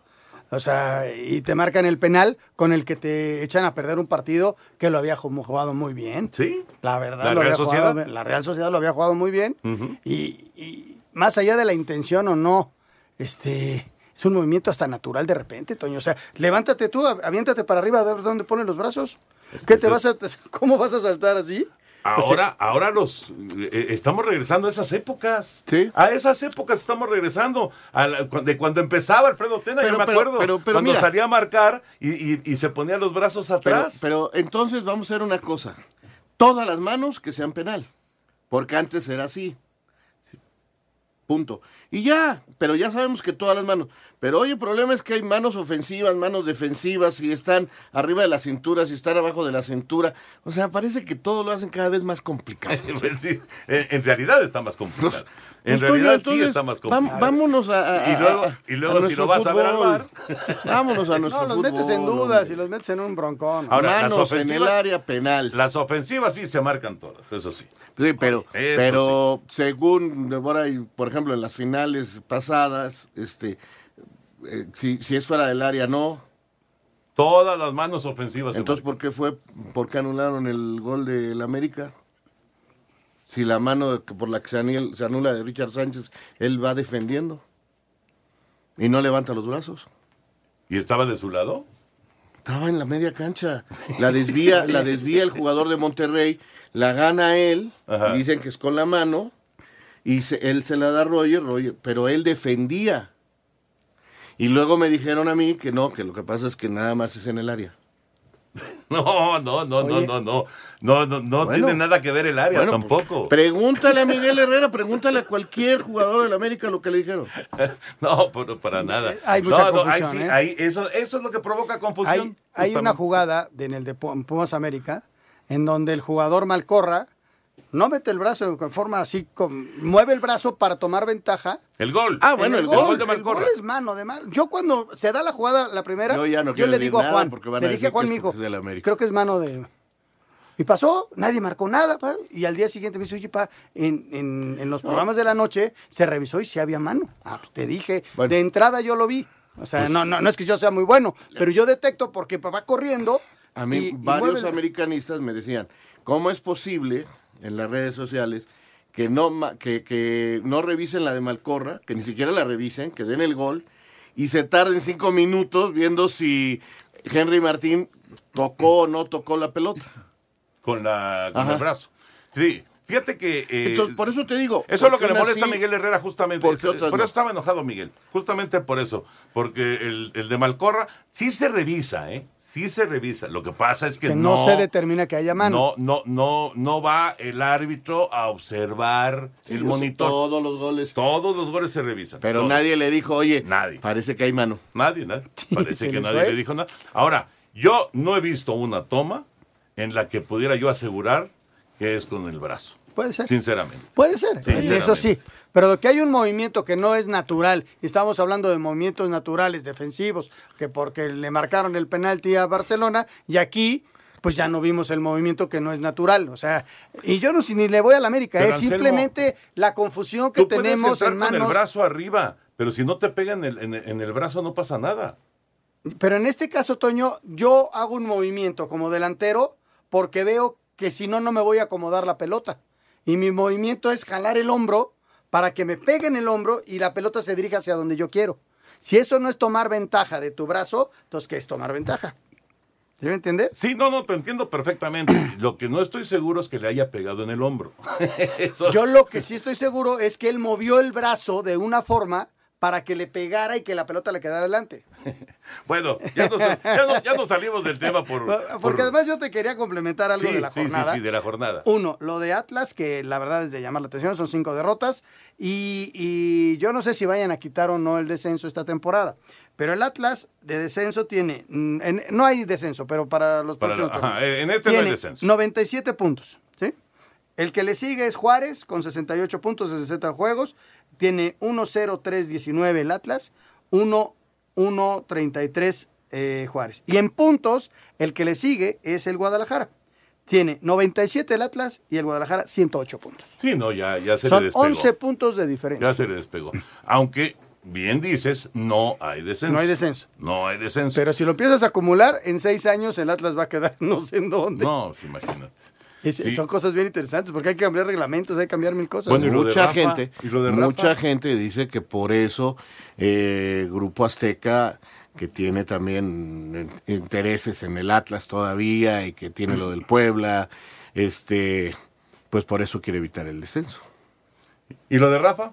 Speaker 8: o sea, y te marcan el penal con el que te echan a perder un partido que lo había ju- jugado muy bien.
Speaker 7: Sí.
Speaker 8: La verdad,
Speaker 7: ¿La
Speaker 8: lo
Speaker 7: Real
Speaker 8: había
Speaker 7: Sociedad?
Speaker 8: la Real Sociedad lo había jugado muy bien. Y más allá de la intención o no, este, Es un movimiento hasta natural de repente, Toño. O sea, levántate tú, aviéntate para arriba, a ver dónde ponen los brazos. ¿Qué te vas a, ¿Cómo vas a saltar así?
Speaker 7: Ahora, ahora los eh, estamos regresando a esas épocas.
Speaker 16: Sí.
Speaker 7: A esas épocas estamos regresando. A la- cu- de cuando empezaba Alfredo Tena,
Speaker 16: Pero,
Speaker 7: yo me
Speaker 16: pero,
Speaker 7: acuerdo.
Speaker 16: pero, pero
Speaker 7: cuando
Speaker 16: mira.
Speaker 7: salía a marcar y, y- y se ponía los brazos
Speaker 16: Pero,
Speaker 7: atrás.
Speaker 16: pero entonces vamos a hacer una cosa. Todas las manos que sean penal. Porque antes era así. Punto. Y ya, pero ya sabemos que todas las manos. Pero hoy el problema es que hay manos ofensivas, manos defensivas, y están arriba de la cintura, si están abajo de la cintura. O sea, parece que todo lo hacen cada vez más complicado.
Speaker 7: Pues sí, en, realidad está más complicado. En
Speaker 16: Pues,
Speaker 7: realidad sí está más complicado.
Speaker 16: vámonos a, a-
Speaker 7: Y luego, y luego si
Speaker 16: nuestro
Speaker 7: lo vas a ver al
Speaker 16: fútbol.
Speaker 7: bar.
Speaker 16: Vámonos a nuestro
Speaker 8: No, los
Speaker 16: fútbol.
Speaker 8: metes en dudas
Speaker 16: hombre.
Speaker 8: y los metes en un broncón.
Speaker 7: Ahora, las
Speaker 16: Manos en el área penal.
Speaker 7: Las ofensivas sí se marcan todas, eso sí.
Speaker 16: Sí, pero,
Speaker 7: Eso
Speaker 16: pero según y, por ejemplo, en las finales pasadas, este, eh, si, si es fuera del área, no.
Speaker 7: Todas las manos ofensivas.
Speaker 16: Entonces, ¿por qué fue? ¿Por qué anularon el gol del América? Si la mano que- por la que se anula, se anula de Richard Sánchez, él va defendiendo y no levanta los brazos.
Speaker 7: ¿Y estaba de su lado?
Speaker 16: Estaba en la media cancha. La desvía, la desvía el jugador de Monterrey, la gana él,
Speaker 7: Ajá.
Speaker 16: y dicen que es con la mano, y se- él se la da a Roger, Roger, pero él defendía. Y luego me dijeron a mí que no, que lo que pasa es que nada más es en el área.
Speaker 7: No, no, no, no,
Speaker 16: Oye.
Speaker 7: no, no. No, no, no
Speaker 16: Bueno.
Speaker 7: tiene nada que ver el área
Speaker 16: Bueno, pues,
Speaker 7: tampoco.
Speaker 16: Pregúntale a Miguel Herrera, pregúntale a cualquier jugador del América lo que le dijeron.
Speaker 7: No, pero para nada.
Speaker 8: Hay mucha
Speaker 7: no, no, ahí
Speaker 8: confusión,
Speaker 7: sí,
Speaker 8: ¿eh?
Speaker 7: eso, eso es lo que provoca confusión.
Speaker 8: Hay, hay una jugada de- en el de Pumas América en donde el jugador Malcorra no mete el brazo en forma así, con- mueve el brazo para tomar ventaja.
Speaker 7: El gol.
Speaker 16: Ah, bueno,
Speaker 8: En
Speaker 16: el gol.
Speaker 7: de
Speaker 8: el
Speaker 7: Malcorra.
Speaker 8: gol es mano de mal. Yo cuando se da la jugada la primera,
Speaker 16: Yo ya no
Speaker 8: yo
Speaker 16: quiero
Speaker 8: le digo a Juan,
Speaker 16: porque van
Speaker 8: le
Speaker 16: a
Speaker 8: dije
Speaker 16: decir
Speaker 8: a Juan, mi hijo, creo que es mano de... Y pasó, nadie marcó nada, pa, y al día siguiente me dice, oye, pa, en, en- en los programas de la noche se revisó y sí había mano. Ah, pues te dije,
Speaker 16: Bueno.
Speaker 8: de entrada yo lo vi. O sea,
Speaker 16: Pues-
Speaker 8: no, no, no es que yo sea muy bueno, pero yo detecto porque va corriendo.
Speaker 16: A mí
Speaker 8: y-
Speaker 16: varios
Speaker 8: el-
Speaker 16: americanistas me decían, ¿cómo es posible en las redes sociales que no, que, que no revisen la de Malcorra, que ni siquiera la revisen, que den el gol y se tarden cinco minutos viendo si Henry Martín tocó o no tocó la pelota?
Speaker 7: Con, la, con el brazo. Sí, fíjate que... eh,
Speaker 16: Entonces, por eso te digo.
Speaker 7: Eso es lo que
Speaker 16: ¿por
Speaker 7: le molesta a? Miguel Herrera justamente.
Speaker 16: ¿Por no?
Speaker 7: eso estaba enojado Miguel. Justamente por eso. Porque el, el de Malcorra sí se revisa, ¿eh? Sí se revisa. Lo que pasa es que,
Speaker 8: que no, se determina que haya mano.
Speaker 7: No, no, no, no va el árbitro a observar
Speaker 16: Sí,
Speaker 7: el monitor.
Speaker 16: todos los goles.
Speaker 7: Todos los goles se revisan.
Speaker 16: Pero
Speaker 7: todos.
Speaker 16: nadie le dijo, oye,
Speaker 7: Nadie.
Speaker 16: parece que hay mano.
Speaker 7: Nadie, nadie. Parece que nadie
Speaker 8: fue.
Speaker 7: le dijo nada. Ahora, yo no he visto una toma en la que pudiera yo asegurar que es con el brazo.
Speaker 8: Puede ser.
Speaker 7: Sinceramente.
Speaker 8: Puede ser,
Speaker 7: Sinceramente.
Speaker 8: eso sí. Pero que hay un movimiento que no es natural, y estamos hablando de movimientos naturales, defensivos, que porque le marcaron el penalti a Barcelona, y aquí, pues ya no vimos el movimiento que no es natural. O sea, y yo no si ni le voy a la América,
Speaker 7: Pero,
Speaker 8: es
Speaker 7: Anselmo,
Speaker 8: simplemente la confusión que
Speaker 7: Tú
Speaker 8: tenemos en
Speaker 7: con el
Speaker 8: manos.
Speaker 7: brazo arriba, pero si no te pega en el, en el- en el brazo no pasa nada.
Speaker 8: Pero en este caso, Toño, yo hago un movimiento como delantero porque veo que si no, no me voy a acomodar la pelota. Y mi movimiento es jalar el hombro para que me pegue en el hombro y la pelota se dirija hacia donde yo quiero. Si eso no es tomar ventaja de tu brazo, entonces ¿qué es tomar ventaja? ¿Sí me entiendes?
Speaker 7: Sí, no, no, te entiendo perfectamente. Lo que no estoy seguro es que le haya pegado en el hombro. Eso-
Speaker 8: Yo lo que sí estoy seguro es que él movió el brazo de una forma para que le pegara y que la pelota le quedara adelante.
Speaker 7: Bueno, ya nos, ya nos- ya nos salimos del tema por...
Speaker 8: Porque
Speaker 7: por-
Speaker 8: además yo te quería complementar algo
Speaker 7: sí,
Speaker 8: de la
Speaker 7: sí,
Speaker 8: jornada.
Speaker 7: sí, sí, de la jornada.
Speaker 8: Uno, lo de Atlas, que la verdad es de llamar la atención, son cinco derrotas. Y, y yo no sé si vayan a quitar o no el descenso esta temporada. Pero el Atlas de descenso tiene, mm, en- no hay descenso, pero para los
Speaker 7: Para la- ajá, en este no hay
Speaker 8: tiene
Speaker 7: descenso.
Speaker 8: 97 puntos. ¿sí? El que le sigue es Juárez, con 68 puntos de 60 juegos. Tiene 1-0-3-19 el Atlas, 1-1-33 eh, Juárez. Y en puntos, el que le sigue es el Guadalajara. Tiene 97 el Atlas y el Guadalajara 108 puntos.
Speaker 7: Sí, no, ya, ya se le despegó.
Speaker 8: 11 puntos de diferencia.
Speaker 7: Ya se le despegó. Aunque, bien dices, no hay descenso.
Speaker 8: No hay descenso.
Speaker 7: No hay descenso.
Speaker 8: Pero si lo empiezas a acumular, en seis años el Atlas va a quedar no sé en dónde.
Speaker 7: No, pues imagínate.
Speaker 8: Es-
Speaker 16: Sí.
Speaker 8: Son cosas bien interesantes porque hay que cambiar reglamentos, hay que cambiar mil cosas.
Speaker 16: mucha gente, mucha gente dice que por eso eh, Grupo Azteca, que tiene también intereses en el Atlas todavía y que tiene lo del Puebla, este, pues por eso quiere evitar el descenso.
Speaker 7: ¿Y lo de Rafa?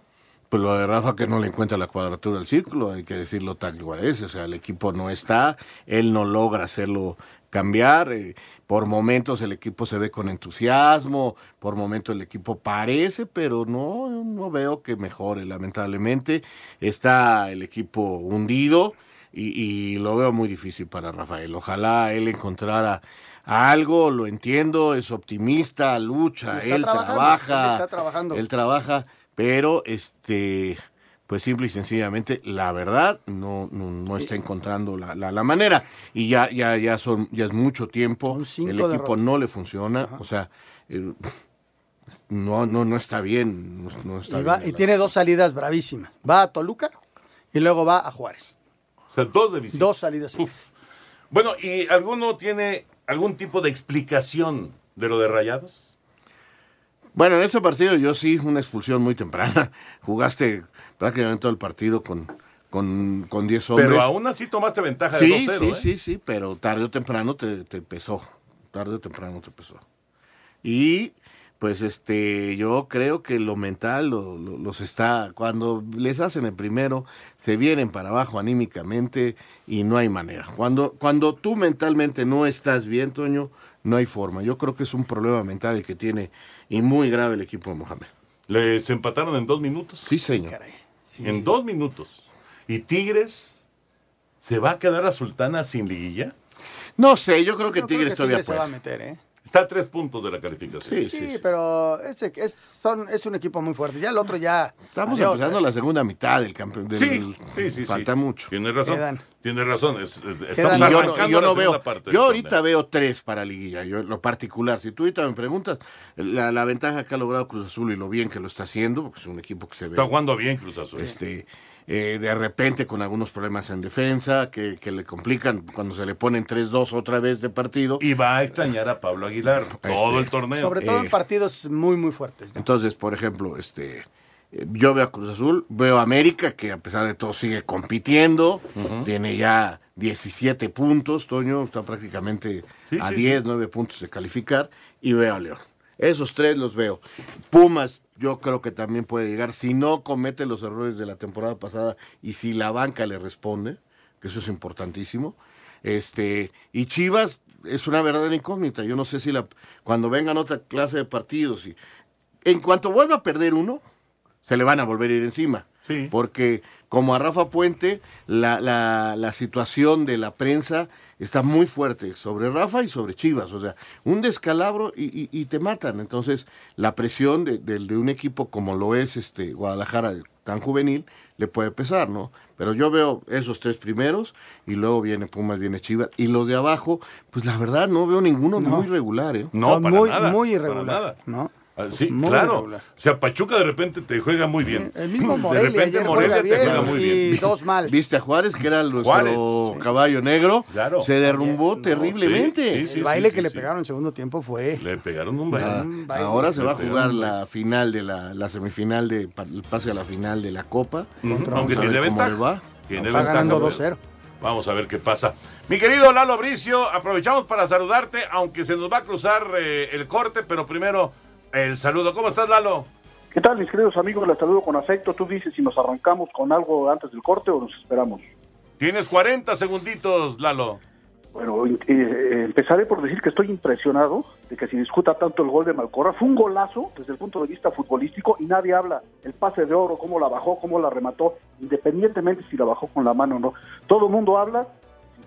Speaker 16: Pues lo de Rafa que no le encuentra la cuadratura del círculo, hay que decirlo tal cual es, o sea, el equipo no está, él no logra hacerlo cambiar, eh, por momentos el equipo se ve con entusiasmo, por momentos el equipo parece, pero no, no veo que mejore, lamentablemente, está el equipo hundido y, y lo veo muy difícil para Rafael, ojalá él encontrara algo, lo entiendo, es optimista, lucha, él trabaja,
Speaker 8: él está trabajando.
Speaker 16: él trabaja, pero este, pues simple y sencillamente, la verdad, no, no, no está encontrando la, la, la manera. Y ya, ya, ya son, ya es mucho tiempo,
Speaker 8: cinco
Speaker 16: el equipo
Speaker 8: derrotas.
Speaker 16: no le funciona, o sea, eh, no, no, no está bien, no, no está
Speaker 8: Y, va-
Speaker 16: bien.
Speaker 8: y tiene dos salidas bravísimas. Va a Toluca y luego va a Juárez.
Speaker 7: O sea, dos de visita.
Speaker 8: Dos salidas. seguidas.
Speaker 7: Bueno, ¿y alguno tiene algún tipo de explicación de lo de Rayados?
Speaker 16: Bueno, en este partido yo sí, una expulsión muy temprana. Jugaste prácticamente todo el partido con, con, con 10 hombres.
Speaker 7: Pero aún así tomaste ventaja de
Speaker 16: Sí,
Speaker 7: 2-0.
Speaker 16: sí,
Speaker 7: ¿eh?
Speaker 16: sí, sí, pero tarde o temprano te, te pesó. Tarde o temprano te pesó. Y pues este, yo creo que lo mental lo- lo- los está, cuando les hacen el primero, se vienen para abajo anímicamente y no hay manera. Cuando, cuando tú mentalmente no estás bien, Toño, no hay forma. Yo creo que es un problema mental el que tiene y muy grave el equipo de Mohamed.
Speaker 7: ¿Les empataron en dos minutos?
Speaker 16: Sí, señor.
Speaker 7: En dos minutos. ¿Y Tigres se va a quedar a Sultana sin liguilla?
Speaker 16: No sé, yo creo que
Speaker 8: Yo creo
Speaker 16: Tigres
Speaker 8: que
Speaker 16: todavía
Speaker 8: Tigres se
Speaker 16: puede.
Speaker 8: va a meter, ¿eh?
Speaker 7: Está a tres puntos de la calificación.
Speaker 8: Sí, pero ese- es, son, es un equipo muy fuerte. Ya el otro ya.
Speaker 16: Estamos
Speaker 8: adiós,
Speaker 16: empezando
Speaker 8: ¿eh?
Speaker 16: la segunda mitad del campeón. del-
Speaker 7: Sí, sí, sí.
Speaker 16: Falta
Speaker 7: sí.
Speaker 16: mucho.
Speaker 7: Tienes razón.
Speaker 8: Quedan.
Speaker 7: Tienes razón. es- es-
Speaker 16: Y
Speaker 7: estamos
Speaker 16: yo no, yo veo.
Speaker 7: parte
Speaker 16: Yo ahorita
Speaker 7: torneo.
Speaker 16: veo tres para liguilla, yo lo particular. Si tú ahorita me preguntas, la, la ventaja que ha logrado Cruz Azul y lo bien que lo está haciendo, porque es un equipo que se ve.
Speaker 7: Está jugando bien Cruz Azul.
Speaker 16: Este, eh, de repente con algunos problemas en defensa que, que le complican cuando se le ponen 3-2 otra vez de partido.
Speaker 7: Y va a extrañar a Pablo Aguilar todo
Speaker 16: Este,
Speaker 7: el torneo.
Speaker 8: Sobre todo en
Speaker 16: Eh,
Speaker 8: partidos muy, muy fuertes. ¿no?
Speaker 16: Entonces, por ejemplo, este, eh, yo veo a Cruz Azul, veo a América, que a pesar de todo sigue compitiendo, tiene ya 17 puntos, Toño, está prácticamente
Speaker 7: Sí,
Speaker 16: a
Speaker 7: sí,
Speaker 16: 10, 9 puntos de calificar, y veo a León. Esos tres los veo. Pumas, yo creo que también puede llegar, si no comete los errores de la temporada pasada y si la banca le responde, que eso es importantísimo. Este, y Chivas es una verdadera incógnita. Yo no sé si la, cuando vengan otra clase de partidos y en cuanto vuelva a perder uno, se le van a volver a ir encima. Porque como a Rafa Puente, la, la, la situación de la prensa está muy fuerte sobre Rafa y sobre Chivas. O sea, un descalabro y, y- y te matan. Entonces, la presión de, de- de un equipo como lo es este Guadalajara, tan juvenil, le puede pesar, ¿no? Pero yo veo esos tres primeros y luego viene Pumas, viene Chivas. Y los de abajo, pues la verdad no veo ninguno muy regular, ¿eh?
Speaker 7: No, para
Speaker 8: muy,
Speaker 7: nada,
Speaker 8: muy
Speaker 7: para
Speaker 8: irregular.
Speaker 7: nada.
Speaker 8: ¿no?
Speaker 7: Ah, Sí,
Speaker 8: Muy
Speaker 7: claro. O sea, Pachuca de repente te juega muy bien.
Speaker 8: El mismo
Speaker 7: de
Speaker 8: Morelia
Speaker 7: repente
Speaker 8: ayer
Speaker 7: Morelia
Speaker 8: juega
Speaker 7: te juega muy
Speaker 8: y
Speaker 7: bien.
Speaker 8: dos mal.
Speaker 16: ¿Viste a Juárez, que era nuestro
Speaker 7: Juárez,
Speaker 16: caballo negro?
Speaker 7: Claro.
Speaker 16: Se derrumbó terriblemente.
Speaker 7: Sí, sí,
Speaker 8: el baile
Speaker 7: sí,
Speaker 8: que le
Speaker 7: sí.
Speaker 8: pegaron en segundo tiempo fue.
Speaker 7: Le pegaron un baile.
Speaker 16: Ah,
Speaker 8: Un baile.
Speaker 16: ahora se va a jugar la final de la, la semifinal de el pase a la final de la Copa.
Speaker 7: Ujú,
Speaker 16: Vamos
Speaker 7: Aunque tiene ventaja. Tiene
Speaker 8: Está
Speaker 7: ventaja,
Speaker 8: ganando
Speaker 7: pero
Speaker 8: 2-0.
Speaker 7: Vamos a ver qué pasa. Mi querido Lalo Bricio, aprovechamos para saludarte, aunque se nos va a cruzar eh, el corte, pero primero el saludo. ¿Cómo estás, Lalo?
Speaker 20: ¿Qué tal, mis queridos amigos? Les saludo con afecto. Tú dices si nos arrancamos con algo antes del corte o nos esperamos.
Speaker 7: Tienes 40 segunditos, Lalo.
Speaker 20: Bueno, eh, eh, empezaré por decir que estoy impresionado de que se discuta tanto el gol de Malcorra. Fue un golazo desde el punto de vista futbolístico y nadie habla. El pase de oro, cómo la bajó, cómo la remató, independientemente si la bajó con la mano o no. Todo el mundo habla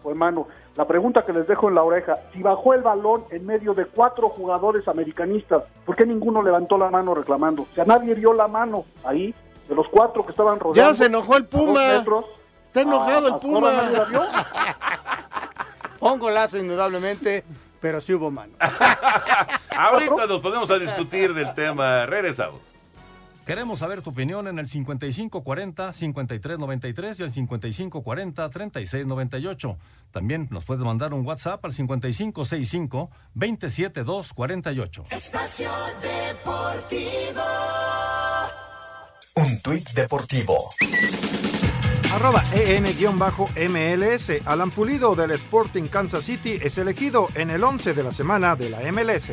Speaker 20: fue mano. La pregunta que les dejo en la oreja, si bajó el balón en medio de cuatro jugadores americanistas, ¿por qué ninguno levantó la mano reclamando? O sea, nadie vio la mano ahí, de los cuatro que estaban rodeando.
Speaker 16: Ya se enojó el Puma.
Speaker 20: metros.
Speaker 16: Está enojado el Puma.
Speaker 20: ¿nadie la vio?
Speaker 8: Un golazo, indudablemente, pero sí hubo mano.
Speaker 7: Ahorita nos ponemos a discutir del tema. Regresamos.
Speaker 17: Queremos saber tu opinión en el 5540-5393 y el 5540-3698. También nos puedes mandar un WhatsApp al 5565-27248.
Speaker 18: Espacio Deportivo.
Speaker 6: Un tuit deportivo.
Speaker 1: Arroba EN-MLS. Alan Pulido del Sporting Kansas City es elegido en el 11 de la semana de la MLS.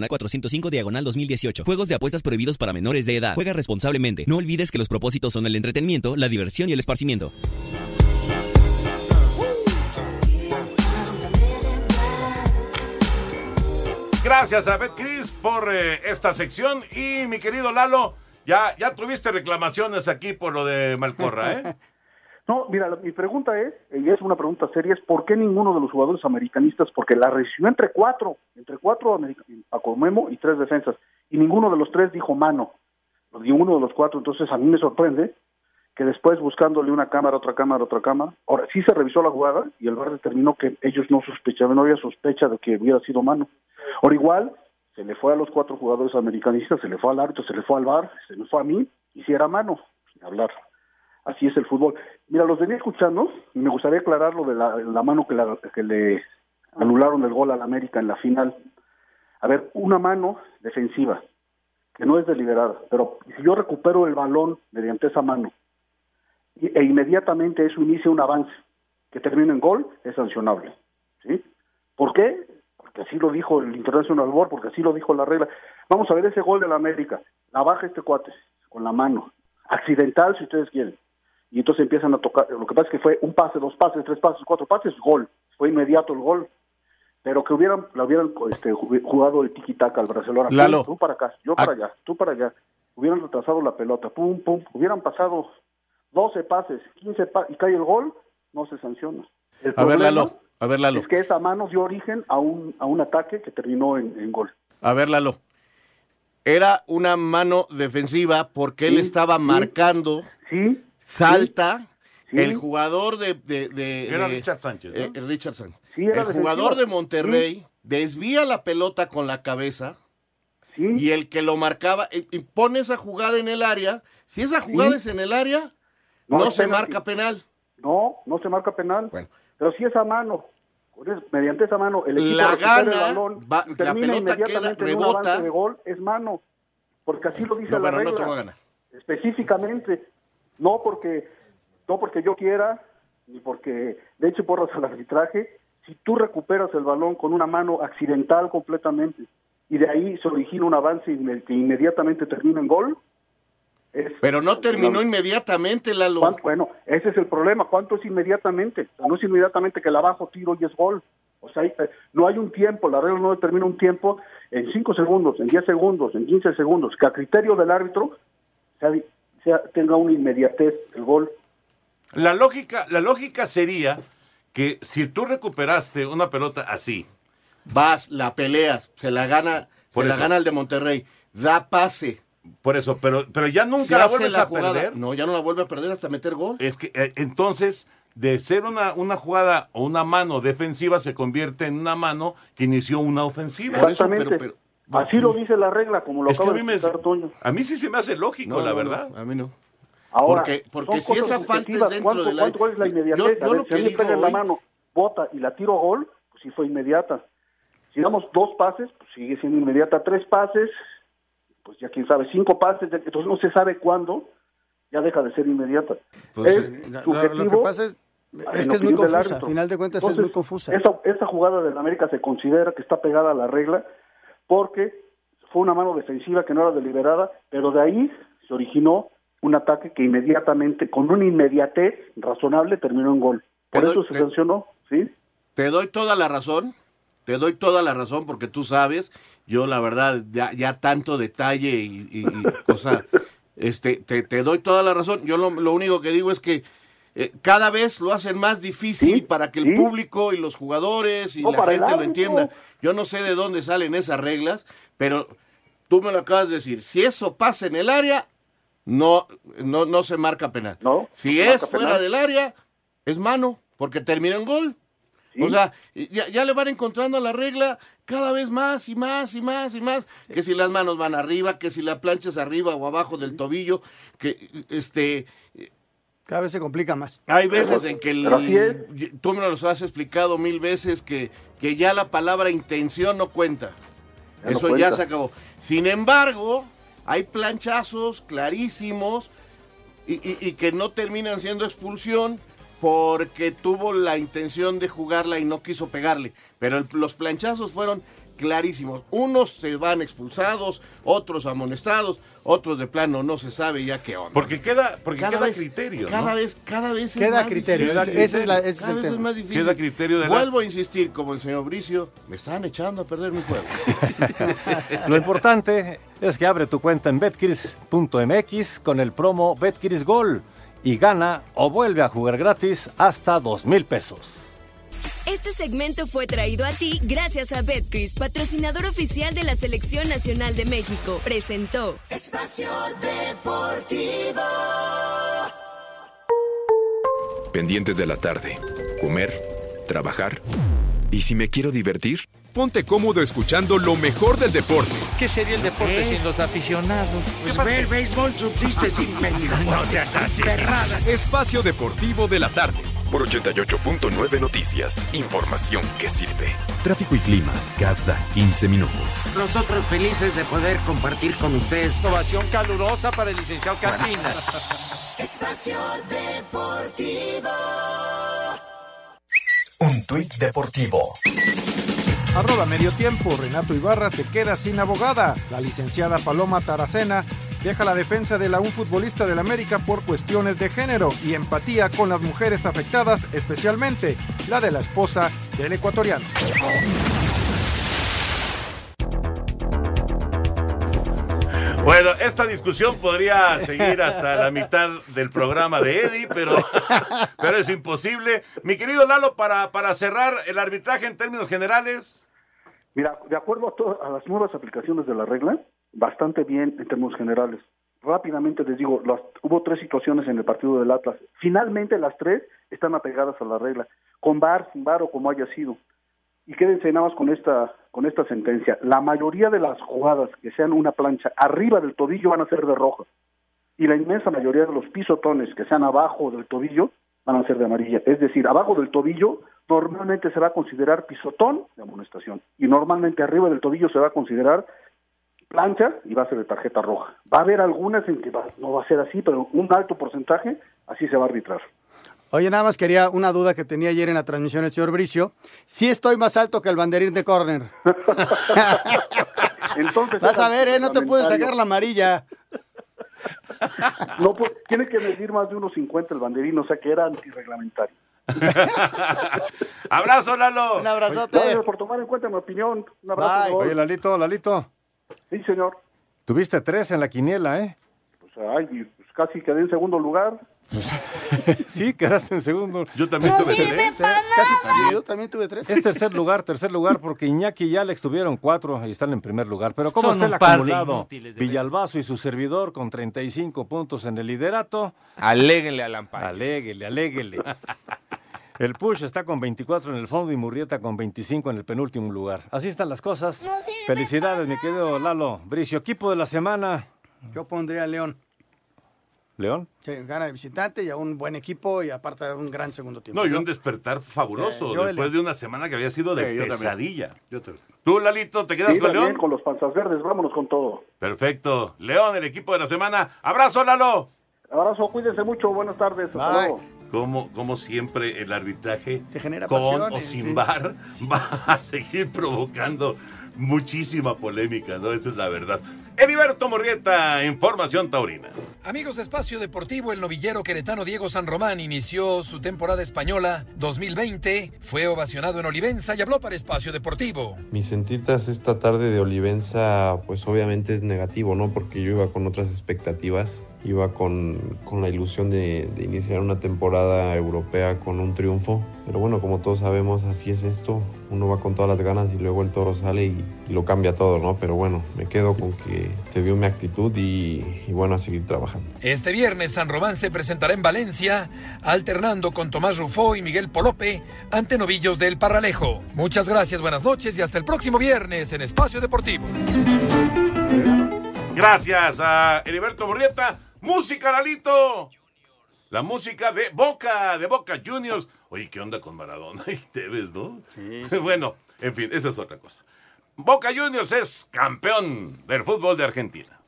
Speaker 21: 405 diagonal 2018. Juegos de apuestas prohibidos para menores de edad. Juega responsablemente. No olvides que los propósitos son el entretenimiento, la diversión y el esparcimiento.
Speaker 7: Gracias a Betcris por eh, esta sección. Y mi querido Lalo, ya, ya tuviste reclamaciones aquí por lo de Malcorra, ¿eh?
Speaker 20: No, mira, mi pregunta es, y es una pregunta seria, es ¿por qué ninguno de los jugadores americanistas? Porque la recibió entre cuatro, entre cuatro america- Paco Memo y tres defensas, y ninguno de los tres dijo mano, ninguno de los cuatro, entonces a mí me sorprende que después buscándole una cámara, otra cámara, otra cámara, ahora sí se revisó la jugada y el VAR determinó que ellos no sospechaban, no había sospecha de que hubiera sido mano. Ahora igual, se le fue a los cuatro jugadores americanistas, se le fue al árbitro, se le fue al VAR, se le fue a mí, y si era mano, sin hablar. Así es el fútbol. Mira, los venía escuchando y me gustaría aclarar lo de la, la mano que, la- que le anularon el gol al América en la final. A ver, una mano defensiva, que no es deliberada, pero si yo recupero el balón mediante esa mano e inmediatamente eso inicia un avance que termina en gol, es sancionable. ¿sí? ¿Por qué? Porque así lo dijo el International Board, porque así lo dijo la regla. Vamos a ver ese gol del América. La baja este cuate con la mano. Accidental, si ustedes quieren. Y entonces empiezan a tocar. Lo que pasa es que fue un pase, dos pases, tres pases, cuatro pases, gol. Fue inmediato el gol. Pero que hubieran, la hubieran este, ju- jugado el tiki-taka al Barcelona.
Speaker 16: Lalo.
Speaker 20: Tú para acá, yo para allá, tú para allá. Hubieran retrasado la pelota, pum, pum. Hubieran pasado 12 pases, 15 pa y cae el gol, no se sanciona. El
Speaker 16: A ver, Lalo. A ver, Lalo.
Speaker 20: Es que esa mano dio origen a un, a un ataque que terminó en, en gol.
Speaker 16: A ver, Lalo. Era una mano defensiva porque él
Speaker 20: Sí,
Speaker 16: estaba
Speaker 20: sí.
Speaker 16: marcando.
Speaker 20: Sí.
Speaker 16: Salta.
Speaker 20: Sí.
Speaker 16: El jugador de. de- de-
Speaker 7: Era
Speaker 16: de-
Speaker 7: Richard Sánchez, ¿no?
Speaker 16: eh, eh, Richard Sánchez.
Speaker 20: Sí, era
Speaker 16: el jugador de Monterrey
Speaker 20: Sí.
Speaker 16: desvía la pelota con la cabeza. Y el que lo marcaba. Y, y pone esa jugada en el área. Si esa jugada
Speaker 20: Sí.
Speaker 16: es en el área,
Speaker 20: No,
Speaker 16: se
Speaker 20: penalti.
Speaker 16: marca penal.
Speaker 20: No, no se marca penal. Pero si esa mano, mediante esa mano, el equipo
Speaker 16: La
Speaker 20: recupera el
Speaker 16: gana,
Speaker 20: balón
Speaker 16: va-
Speaker 20: y
Speaker 16: la
Speaker 20: termina
Speaker 16: pelota
Speaker 20: inmediatamente
Speaker 16: queda, rebota.
Speaker 20: avance de gol, es mano. Porque así lo dice
Speaker 16: No,
Speaker 20: la
Speaker 16: bueno, no
Speaker 20: regla.
Speaker 16: te voy a ganar.
Speaker 20: Específicamente. No porque, no porque yo quiera, ni porque de hecho porras al arbitraje. Si tú recuperas el balón con una mano accidental completamente y de ahí se origina un avance que inmediatamente termina en gol, es
Speaker 16: Pero no terminó inmediatamente, Lalo.
Speaker 20: Bueno, ese es el problema. ¿Cuánto es inmediatamente? No es inmediatamente que la bajo, tiro y es gol. O sea, eh, no hay un tiempo, la regla no determina un tiempo en 5 segundos, en 10 segundos, en 15 segundos, que a criterio del árbitro sea, sea- tenga una inmediatez el gol.
Speaker 7: La lógica, la lógica sería que si tú recuperaste una pelota así,
Speaker 16: vas, la peleas, se la gana,
Speaker 7: Por
Speaker 16: se la
Speaker 7: eso.
Speaker 16: gana el de Monterrey, da pase.
Speaker 7: Por eso, pero, pero ya nunca
Speaker 16: Se
Speaker 7: la vuelves
Speaker 16: la
Speaker 7: a
Speaker 16: jugada.
Speaker 7: perder.
Speaker 16: No, ya no la vuelve a perder hasta meter gol.
Speaker 7: Es que eh, entonces, de ser una, una jugada o una mano defensiva, se convierte en una mano que inició una ofensiva.
Speaker 20: Exactamente. Así lo dice la regla, como lo
Speaker 7: Es que
Speaker 20: acaba
Speaker 7: a mí,
Speaker 20: de
Speaker 7: me,
Speaker 20: explicar Toño.
Speaker 7: a mí sí se me hace lógico,
Speaker 16: No,
Speaker 7: la verdad.
Speaker 16: no, a mí no.
Speaker 20: Ahora,
Speaker 16: Porque- si esa falta es dentro
Speaker 20: ¿Cuánto,
Speaker 16: del
Speaker 20: cuánto- ¿Cuál es la inmediatez?
Speaker 16: Yo- yo lo que
Speaker 20: a mí me
Speaker 16: digo
Speaker 20: pega en la mano, bota y la tiro gol, pues sí fue inmediata. Si damos dos pases, pues sigue siendo inmediata. Tres pases, pues ya quién sabe, cinco pases, entonces no se sabe cuándo, ya deja de ser inmediata.
Speaker 8: Pues,
Speaker 20: es
Speaker 8: eh, lo-
Speaker 20: subjetivo
Speaker 8: lo que pasa es- que es muy confusa,
Speaker 20: árbitro.
Speaker 8: a final de cuentas es muy confusa.
Speaker 20: Esa, esa jugada del América se considera que está pegada a la regla porque fue una mano defensiva que no era deliberada, pero de ahí se originó un ataque que inmediatamente, con una inmediatez razonable, terminó en gol. Por eso se
Speaker 16: pero-
Speaker 20: sancionó, ¿sí?
Speaker 16: Te doy toda la razón, te doy toda la razón porque tú sabes, yo la verdad, ya, ya tanto detalle y, y- y cosa, este, te, te doy toda la razón. Yo lo, lo único que digo es que eh, cada vez lo hacen más difícil para que el público y los jugadores y
Speaker 20: No,
Speaker 16: la gente lo entienda. Yo no sé de dónde salen esas reglas, pero tú me lo acabas de decir. Si eso pasa en el área, no, no, no se marca penal. si
Speaker 20: se
Speaker 16: es fuera
Speaker 20: penal.
Speaker 16: del área, es mano, porque termina en gol. O sea, ya, ya le van encontrando la regla cada vez más y más y más y más. Que si las manos van arriba, que si la plancha es arriba o abajo del tobillo, que este...
Speaker 8: Cada vez se complica más.
Speaker 16: Hay veces en que el- tú me los has explicado mil veces que, que ya la palabra intención no cuenta.
Speaker 20: Ya no
Speaker 16: Eso ya se acabó. Sin embargo, hay planchazos clarísimos y, y- y que no terminan siendo expulsión porque tuvo la intención de jugarla y no quiso pegarle. Pero el- los planchazos fueron clarísimos. Unos se van expulsados, otros amonestados, otros de plano no se sabe ya qué onda.
Speaker 7: Porque queda, porque
Speaker 16: Cada
Speaker 7: queda
Speaker 16: vez-
Speaker 7: criterio.
Speaker 16: Cada
Speaker 7: ¿no?
Speaker 16: vez, cada vez es
Speaker 8: Queda
Speaker 16: más
Speaker 8: criterio,
Speaker 16: difícil.
Speaker 8: es la- ese es
Speaker 16: Cada
Speaker 8: el
Speaker 16: vez es más difícil.
Speaker 7: Queda criterio de la-
Speaker 16: Vuelvo a insistir, como el señor Bricio, me están echando a perder mi juego.
Speaker 17: Lo importante es que abre tu cuenta en betcris.mx con el promo Betcris Gol y gana o vuelve a jugar gratis hasta dos mil pesos.
Speaker 22: Este segmento fue traído a ti gracias a Betcris, patrocinador oficial de la Selección Nacional de México. Presentó.
Speaker 18: Espacio Deportivo.
Speaker 23: Pendientes de la tarde. Comer, trabajar. ¿Y si me quiero divertir? Ponte cómodo escuchando lo mejor del deporte.
Speaker 24: ¿Qué sería el deporte sin los aficionados?
Speaker 18: Pues ve, el béisbol subsiste sin
Speaker 24: No seas así.
Speaker 23: Espacio Deportivo de la tarde. Por 88.9 Noticias. Información que sirve. Tráfico y clima cada 15 minutos.
Speaker 24: Nosotros felices de poder compartir con ustedes. Ovación calurosa para el licenciado Carmina.
Speaker 18: Espacio Deportivo.
Speaker 6: Un tuit deportivo.
Speaker 1: Arroba medio tiempo, Renato Ibarra se queda sin abogada. La licenciada Paloma Taracena deja la defensa de la un futbolista del América por cuestiones de género y empatía con las mujeres afectadas, especialmente la de la esposa del ecuatoriano.
Speaker 7: Bueno, esta discusión podría seguir hasta la mitad del programa de Eddie, pero, pero es imposible. Mi querido Lalo, para, para cerrar el arbitraje en términos generales.
Speaker 20: Mira, de acuerdo a, a las nuevas aplicaciones de la regla, bastante bien en términos generales. Rápidamente les digo, las- hubo tres situaciones en el partido del Atlas. Finalmente las tres están apegadas a la regla, con VAR, sin VAR o como haya sido. Y quédense nada más con esta, con esta sentencia. La mayoría de las jugadas que sean una plancha arriba del tobillo van a ser de roja. Y la inmensa mayoría de los pisotones que sean abajo del tobillo van a ser de amarilla. Es decir, abajo del tobillo normalmente se va a considerar pisotón de amonestación. Y normalmente arriba del tobillo se va a considerar plancha y va a ser de tarjeta roja. Va a haber algunas en que va- no va a ser así, pero un alto porcentaje así se va a arbitrar.
Speaker 8: Oye, nada más quería una duda que tenía ayer en la transmisión el señor Bricio. Sí estoy más alto que el banderín de córner.
Speaker 20: Entonces
Speaker 8: Vas a ver, ¿eh? No te puedes sacar la amarilla.
Speaker 20: No, pues, tiene que medir más de unos 50 el banderín, o sea que era antirreglamentario.
Speaker 7: Abrazo, Lalo.
Speaker 8: Un abrazote.
Speaker 20: Gracias por tomar en cuenta mi opinión. Un abrazo.
Speaker 17: Oye, Lalito, Lalito.
Speaker 20: Sí, señor.
Speaker 17: Tuviste tres en la quiniela, ¿eh?
Speaker 20: Pues, ay, pues casi quedé en segundo lugar.
Speaker 17: sí, quedaste en segundo.
Speaker 7: Yo también tuve tres.
Speaker 8: Casi yo también tuve tres.
Speaker 17: Es tercer lugar, tercer lugar, porque Iñaki y Alex tuvieron cuatro y están en primer lugar. Pero ¿cómo
Speaker 24: Son
Speaker 17: está el acumulado? Villalbazo y su servidor con 35 puntos en el liderato.
Speaker 24: Aléguenle al amparo.
Speaker 17: Aléguele, aléguele. El Push está con 24 en el fondo y Murrieta con 25 en el penúltimo lugar. Así están las cosas. Felicidades, mi querido Lalo. Bricio, equipo de la semana.
Speaker 8: Yo pondría a León.
Speaker 17: León.
Speaker 8: Sí, gana de visitante y a un buen equipo y aparte de un gran segundo tiempo.
Speaker 7: No, y un despertar fabuloso
Speaker 8: Sí,
Speaker 7: después de una semana que había sido de
Speaker 20: Sí, yo también.
Speaker 7: pesadilla.
Speaker 20: Yo te-
Speaker 7: Tú, Lalito, ¿te quedas
Speaker 20: Sí,
Speaker 7: con León?
Speaker 20: con los panzas verdes, vámonos con todo.
Speaker 7: Perfecto. León, el equipo de la semana. Abrazo, Lalo.
Speaker 20: Abrazo, cuídense mucho, buenas tardes. Hasta
Speaker 8: Bye.
Speaker 20: luego.
Speaker 7: Como, como siempre, el arbitraje
Speaker 8: Te genera
Speaker 7: con o sin
Speaker 8: sí.
Speaker 7: bar va a seguir provocando muchísima polémica, ¿no? Esa es la verdad. Heriberto Morrieta, Información Taurina.
Speaker 25: Amigos de Espacio Deportivo, el novillero queretano Diego San Román inició su temporada española 2020, fue ovacionado en Olivenza y habló para Espacio Deportivo.
Speaker 26: Mi sentir tras esta tarde de Olivenza, pues obviamente es negativo, ¿no? Porque yo iba con otras expectativas, iba con, con la ilusión de, de iniciar una temporada europea con un triunfo. Pero bueno, como todos sabemos, así es esto. Uno va con todas las ganas y luego el toro sale y, y lo cambia todo, ¿no? Pero bueno, me quedo con que se vio mi actitud y, y bueno, a seguir trabajando.
Speaker 25: Este viernes San Román se presentará en Valencia, alternando con Tomás Rufó y Miguel Polope ante novillos del Parralejo. Muchas gracias, buenas noches y hasta el próximo viernes en Espacio Deportivo.
Speaker 7: Gracias a Heriberto Murrieta. Música, Lalito. La música de Boca, de Boca Juniors. Oye, ¿qué onda con Maradona? Y te ves, ¿no?
Speaker 8: sí.
Speaker 7: Bueno, en fin, esa es otra cosa. Boca Juniors es campeón del fútbol de Argentina.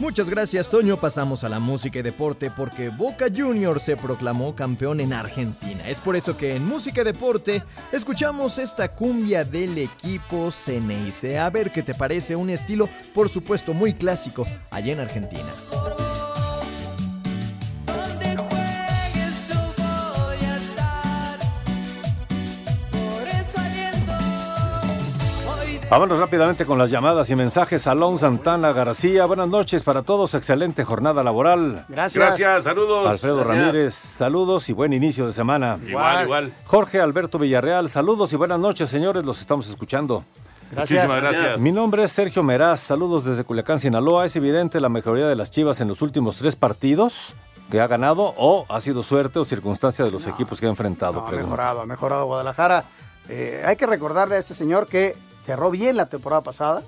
Speaker 6: Muchas gracias, Toño. Pasamos a la música y deporte porque Boca Juniors se proclamó campeón en Argentina. Es por eso que en música y deporte escuchamos esta cumbia del equipo Ceneice. A ver qué te parece, un estilo, por supuesto, muy clásico allá en Argentina.
Speaker 17: Vámonos rápidamente con las llamadas y mensajes. Alon Santana García, buenas noches para todos, excelente jornada laboral.
Speaker 8: Gracias.
Speaker 7: Gracias, saludos.
Speaker 17: Alfredo
Speaker 7: Gracias.
Speaker 17: Ramírez, saludos y buen inicio de semana.
Speaker 7: Igual, igual.
Speaker 17: Jorge Alberto Villarreal, saludos y buenas noches, señores, los estamos escuchando.
Speaker 7: Gracias. Muchísimas gracias.
Speaker 17: Mi nombre es Sergio Meraz, saludos desde Culiacán, Sinaloa. Es evidente la mejoría de las Chivas en los últimos tres partidos que ha ganado o ha sido suerte o circunstancia de los equipos que ha enfrentado.
Speaker 8: No, ha mejorado, ha mejorado Guadalajara. Eh, hay que recordarle a este señor que cerró bien la temporada pasada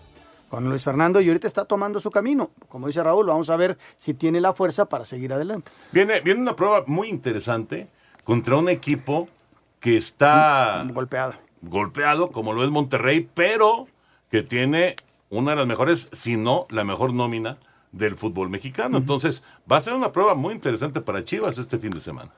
Speaker 8: con Luis Fernando y ahorita está tomando su camino. Como dice Raúl, vamos a ver si tiene la fuerza para seguir adelante.
Speaker 7: Viene, viene una prueba muy interesante contra un equipo que está
Speaker 8: golpeado.
Speaker 7: golpeado, como lo es Monterrey, pero que tiene una de las mejores, si no la mejor nómina del fútbol mexicano. Entonces, va a ser una prueba muy interesante para Chivas este fin de semana.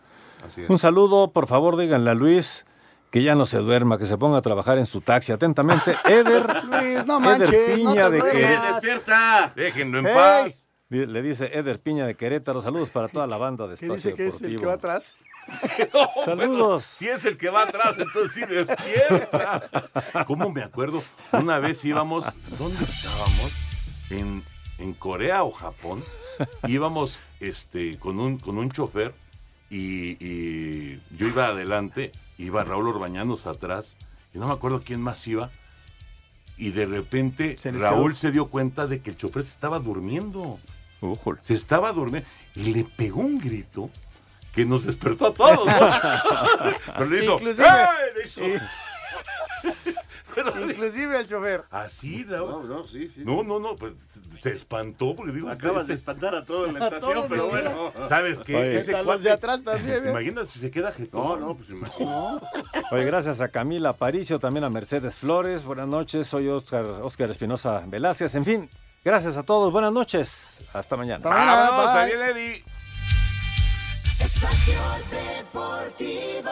Speaker 17: Un saludo, por favor, díganle a Luis que ya no se duerma, que se ponga a trabajar en su taxi. Atentamente, Eder,
Speaker 8: Luis, no
Speaker 17: Eder
Speaker 8: manches,
Speaker 17: Piña
Speaker 8: no te
Speaker 17: de. Querétaro.
Speaker 7: ¡Despierta! Déjenlo en
Speaker 8: Hey.
Speaker 7: paz.
Speaker 17: Le dice Eder Piña de Querétaro. Saludos para toda la banda de
Speaker 8: ¿Qué
Speaker 17: Espacio
Speaker 8: dice que es el
Speaker 17: Deportivo.
Speaker 8: que va atrás?
Speaker 7: No,
Speaker 17: Saludos.
Speaker 7: bueno, si es el que va atrás, entonces sí despierta. ¿Cómo me acuerdo? Una vez íbamos, ¿dónde estábamos? En, en Corea o Japón. Íbamos este, con, un, con un chofer y, y yo iba adelante, iba Raúl Orbañanos atrás, y no me acuerdo quién más iba. Y de repente
Speaker 8: Se
Speaker 7: Raúl
Speaker 8: quedó.
Speaker 7: se dio cuenta de que el chofer se estaba durmiendo. Se estaba durmiendo y le pegó un grito que nos despertó a todos. ¿no? Pero le hizo.
Speaker 8: Inclusive-
Speaker 7: ¡Eh! Le hizo.
Speaker 8: Inclusive el chofer.
Speaker 7: Así, Raúl.
Speaker 16: No, no, sí, sí.
Speaker 7: No, no, no, pues se espantó porque digo.
Speaker 16: Acabas
Speaker 7: este-
Speaker 16: de espantar a toda la estación, pero bueno.
Speaker 7: ¿Sabes qué?
Speaker 17: Oye.
Speaker 7: Ese cuate-
Speaker 8: de atrás también, ¿eh?
Speaker 7: Imagínate si se queda
Speaker 16: No,
Speaker 7: jetón.
Speaker 16: no, pues imagínate.
Speaker 17: Oye, gracias a Camila Aparicio, también a Mercedes Flores. Buenas noches, soy Oscar, Oscar Espinosa Velázquez. En fin, gracias a todos. Buenas noches. Hasta mañana.
Speaker 7: Ahí viene Eddie.
Speaker 18: Espacio Deportivo.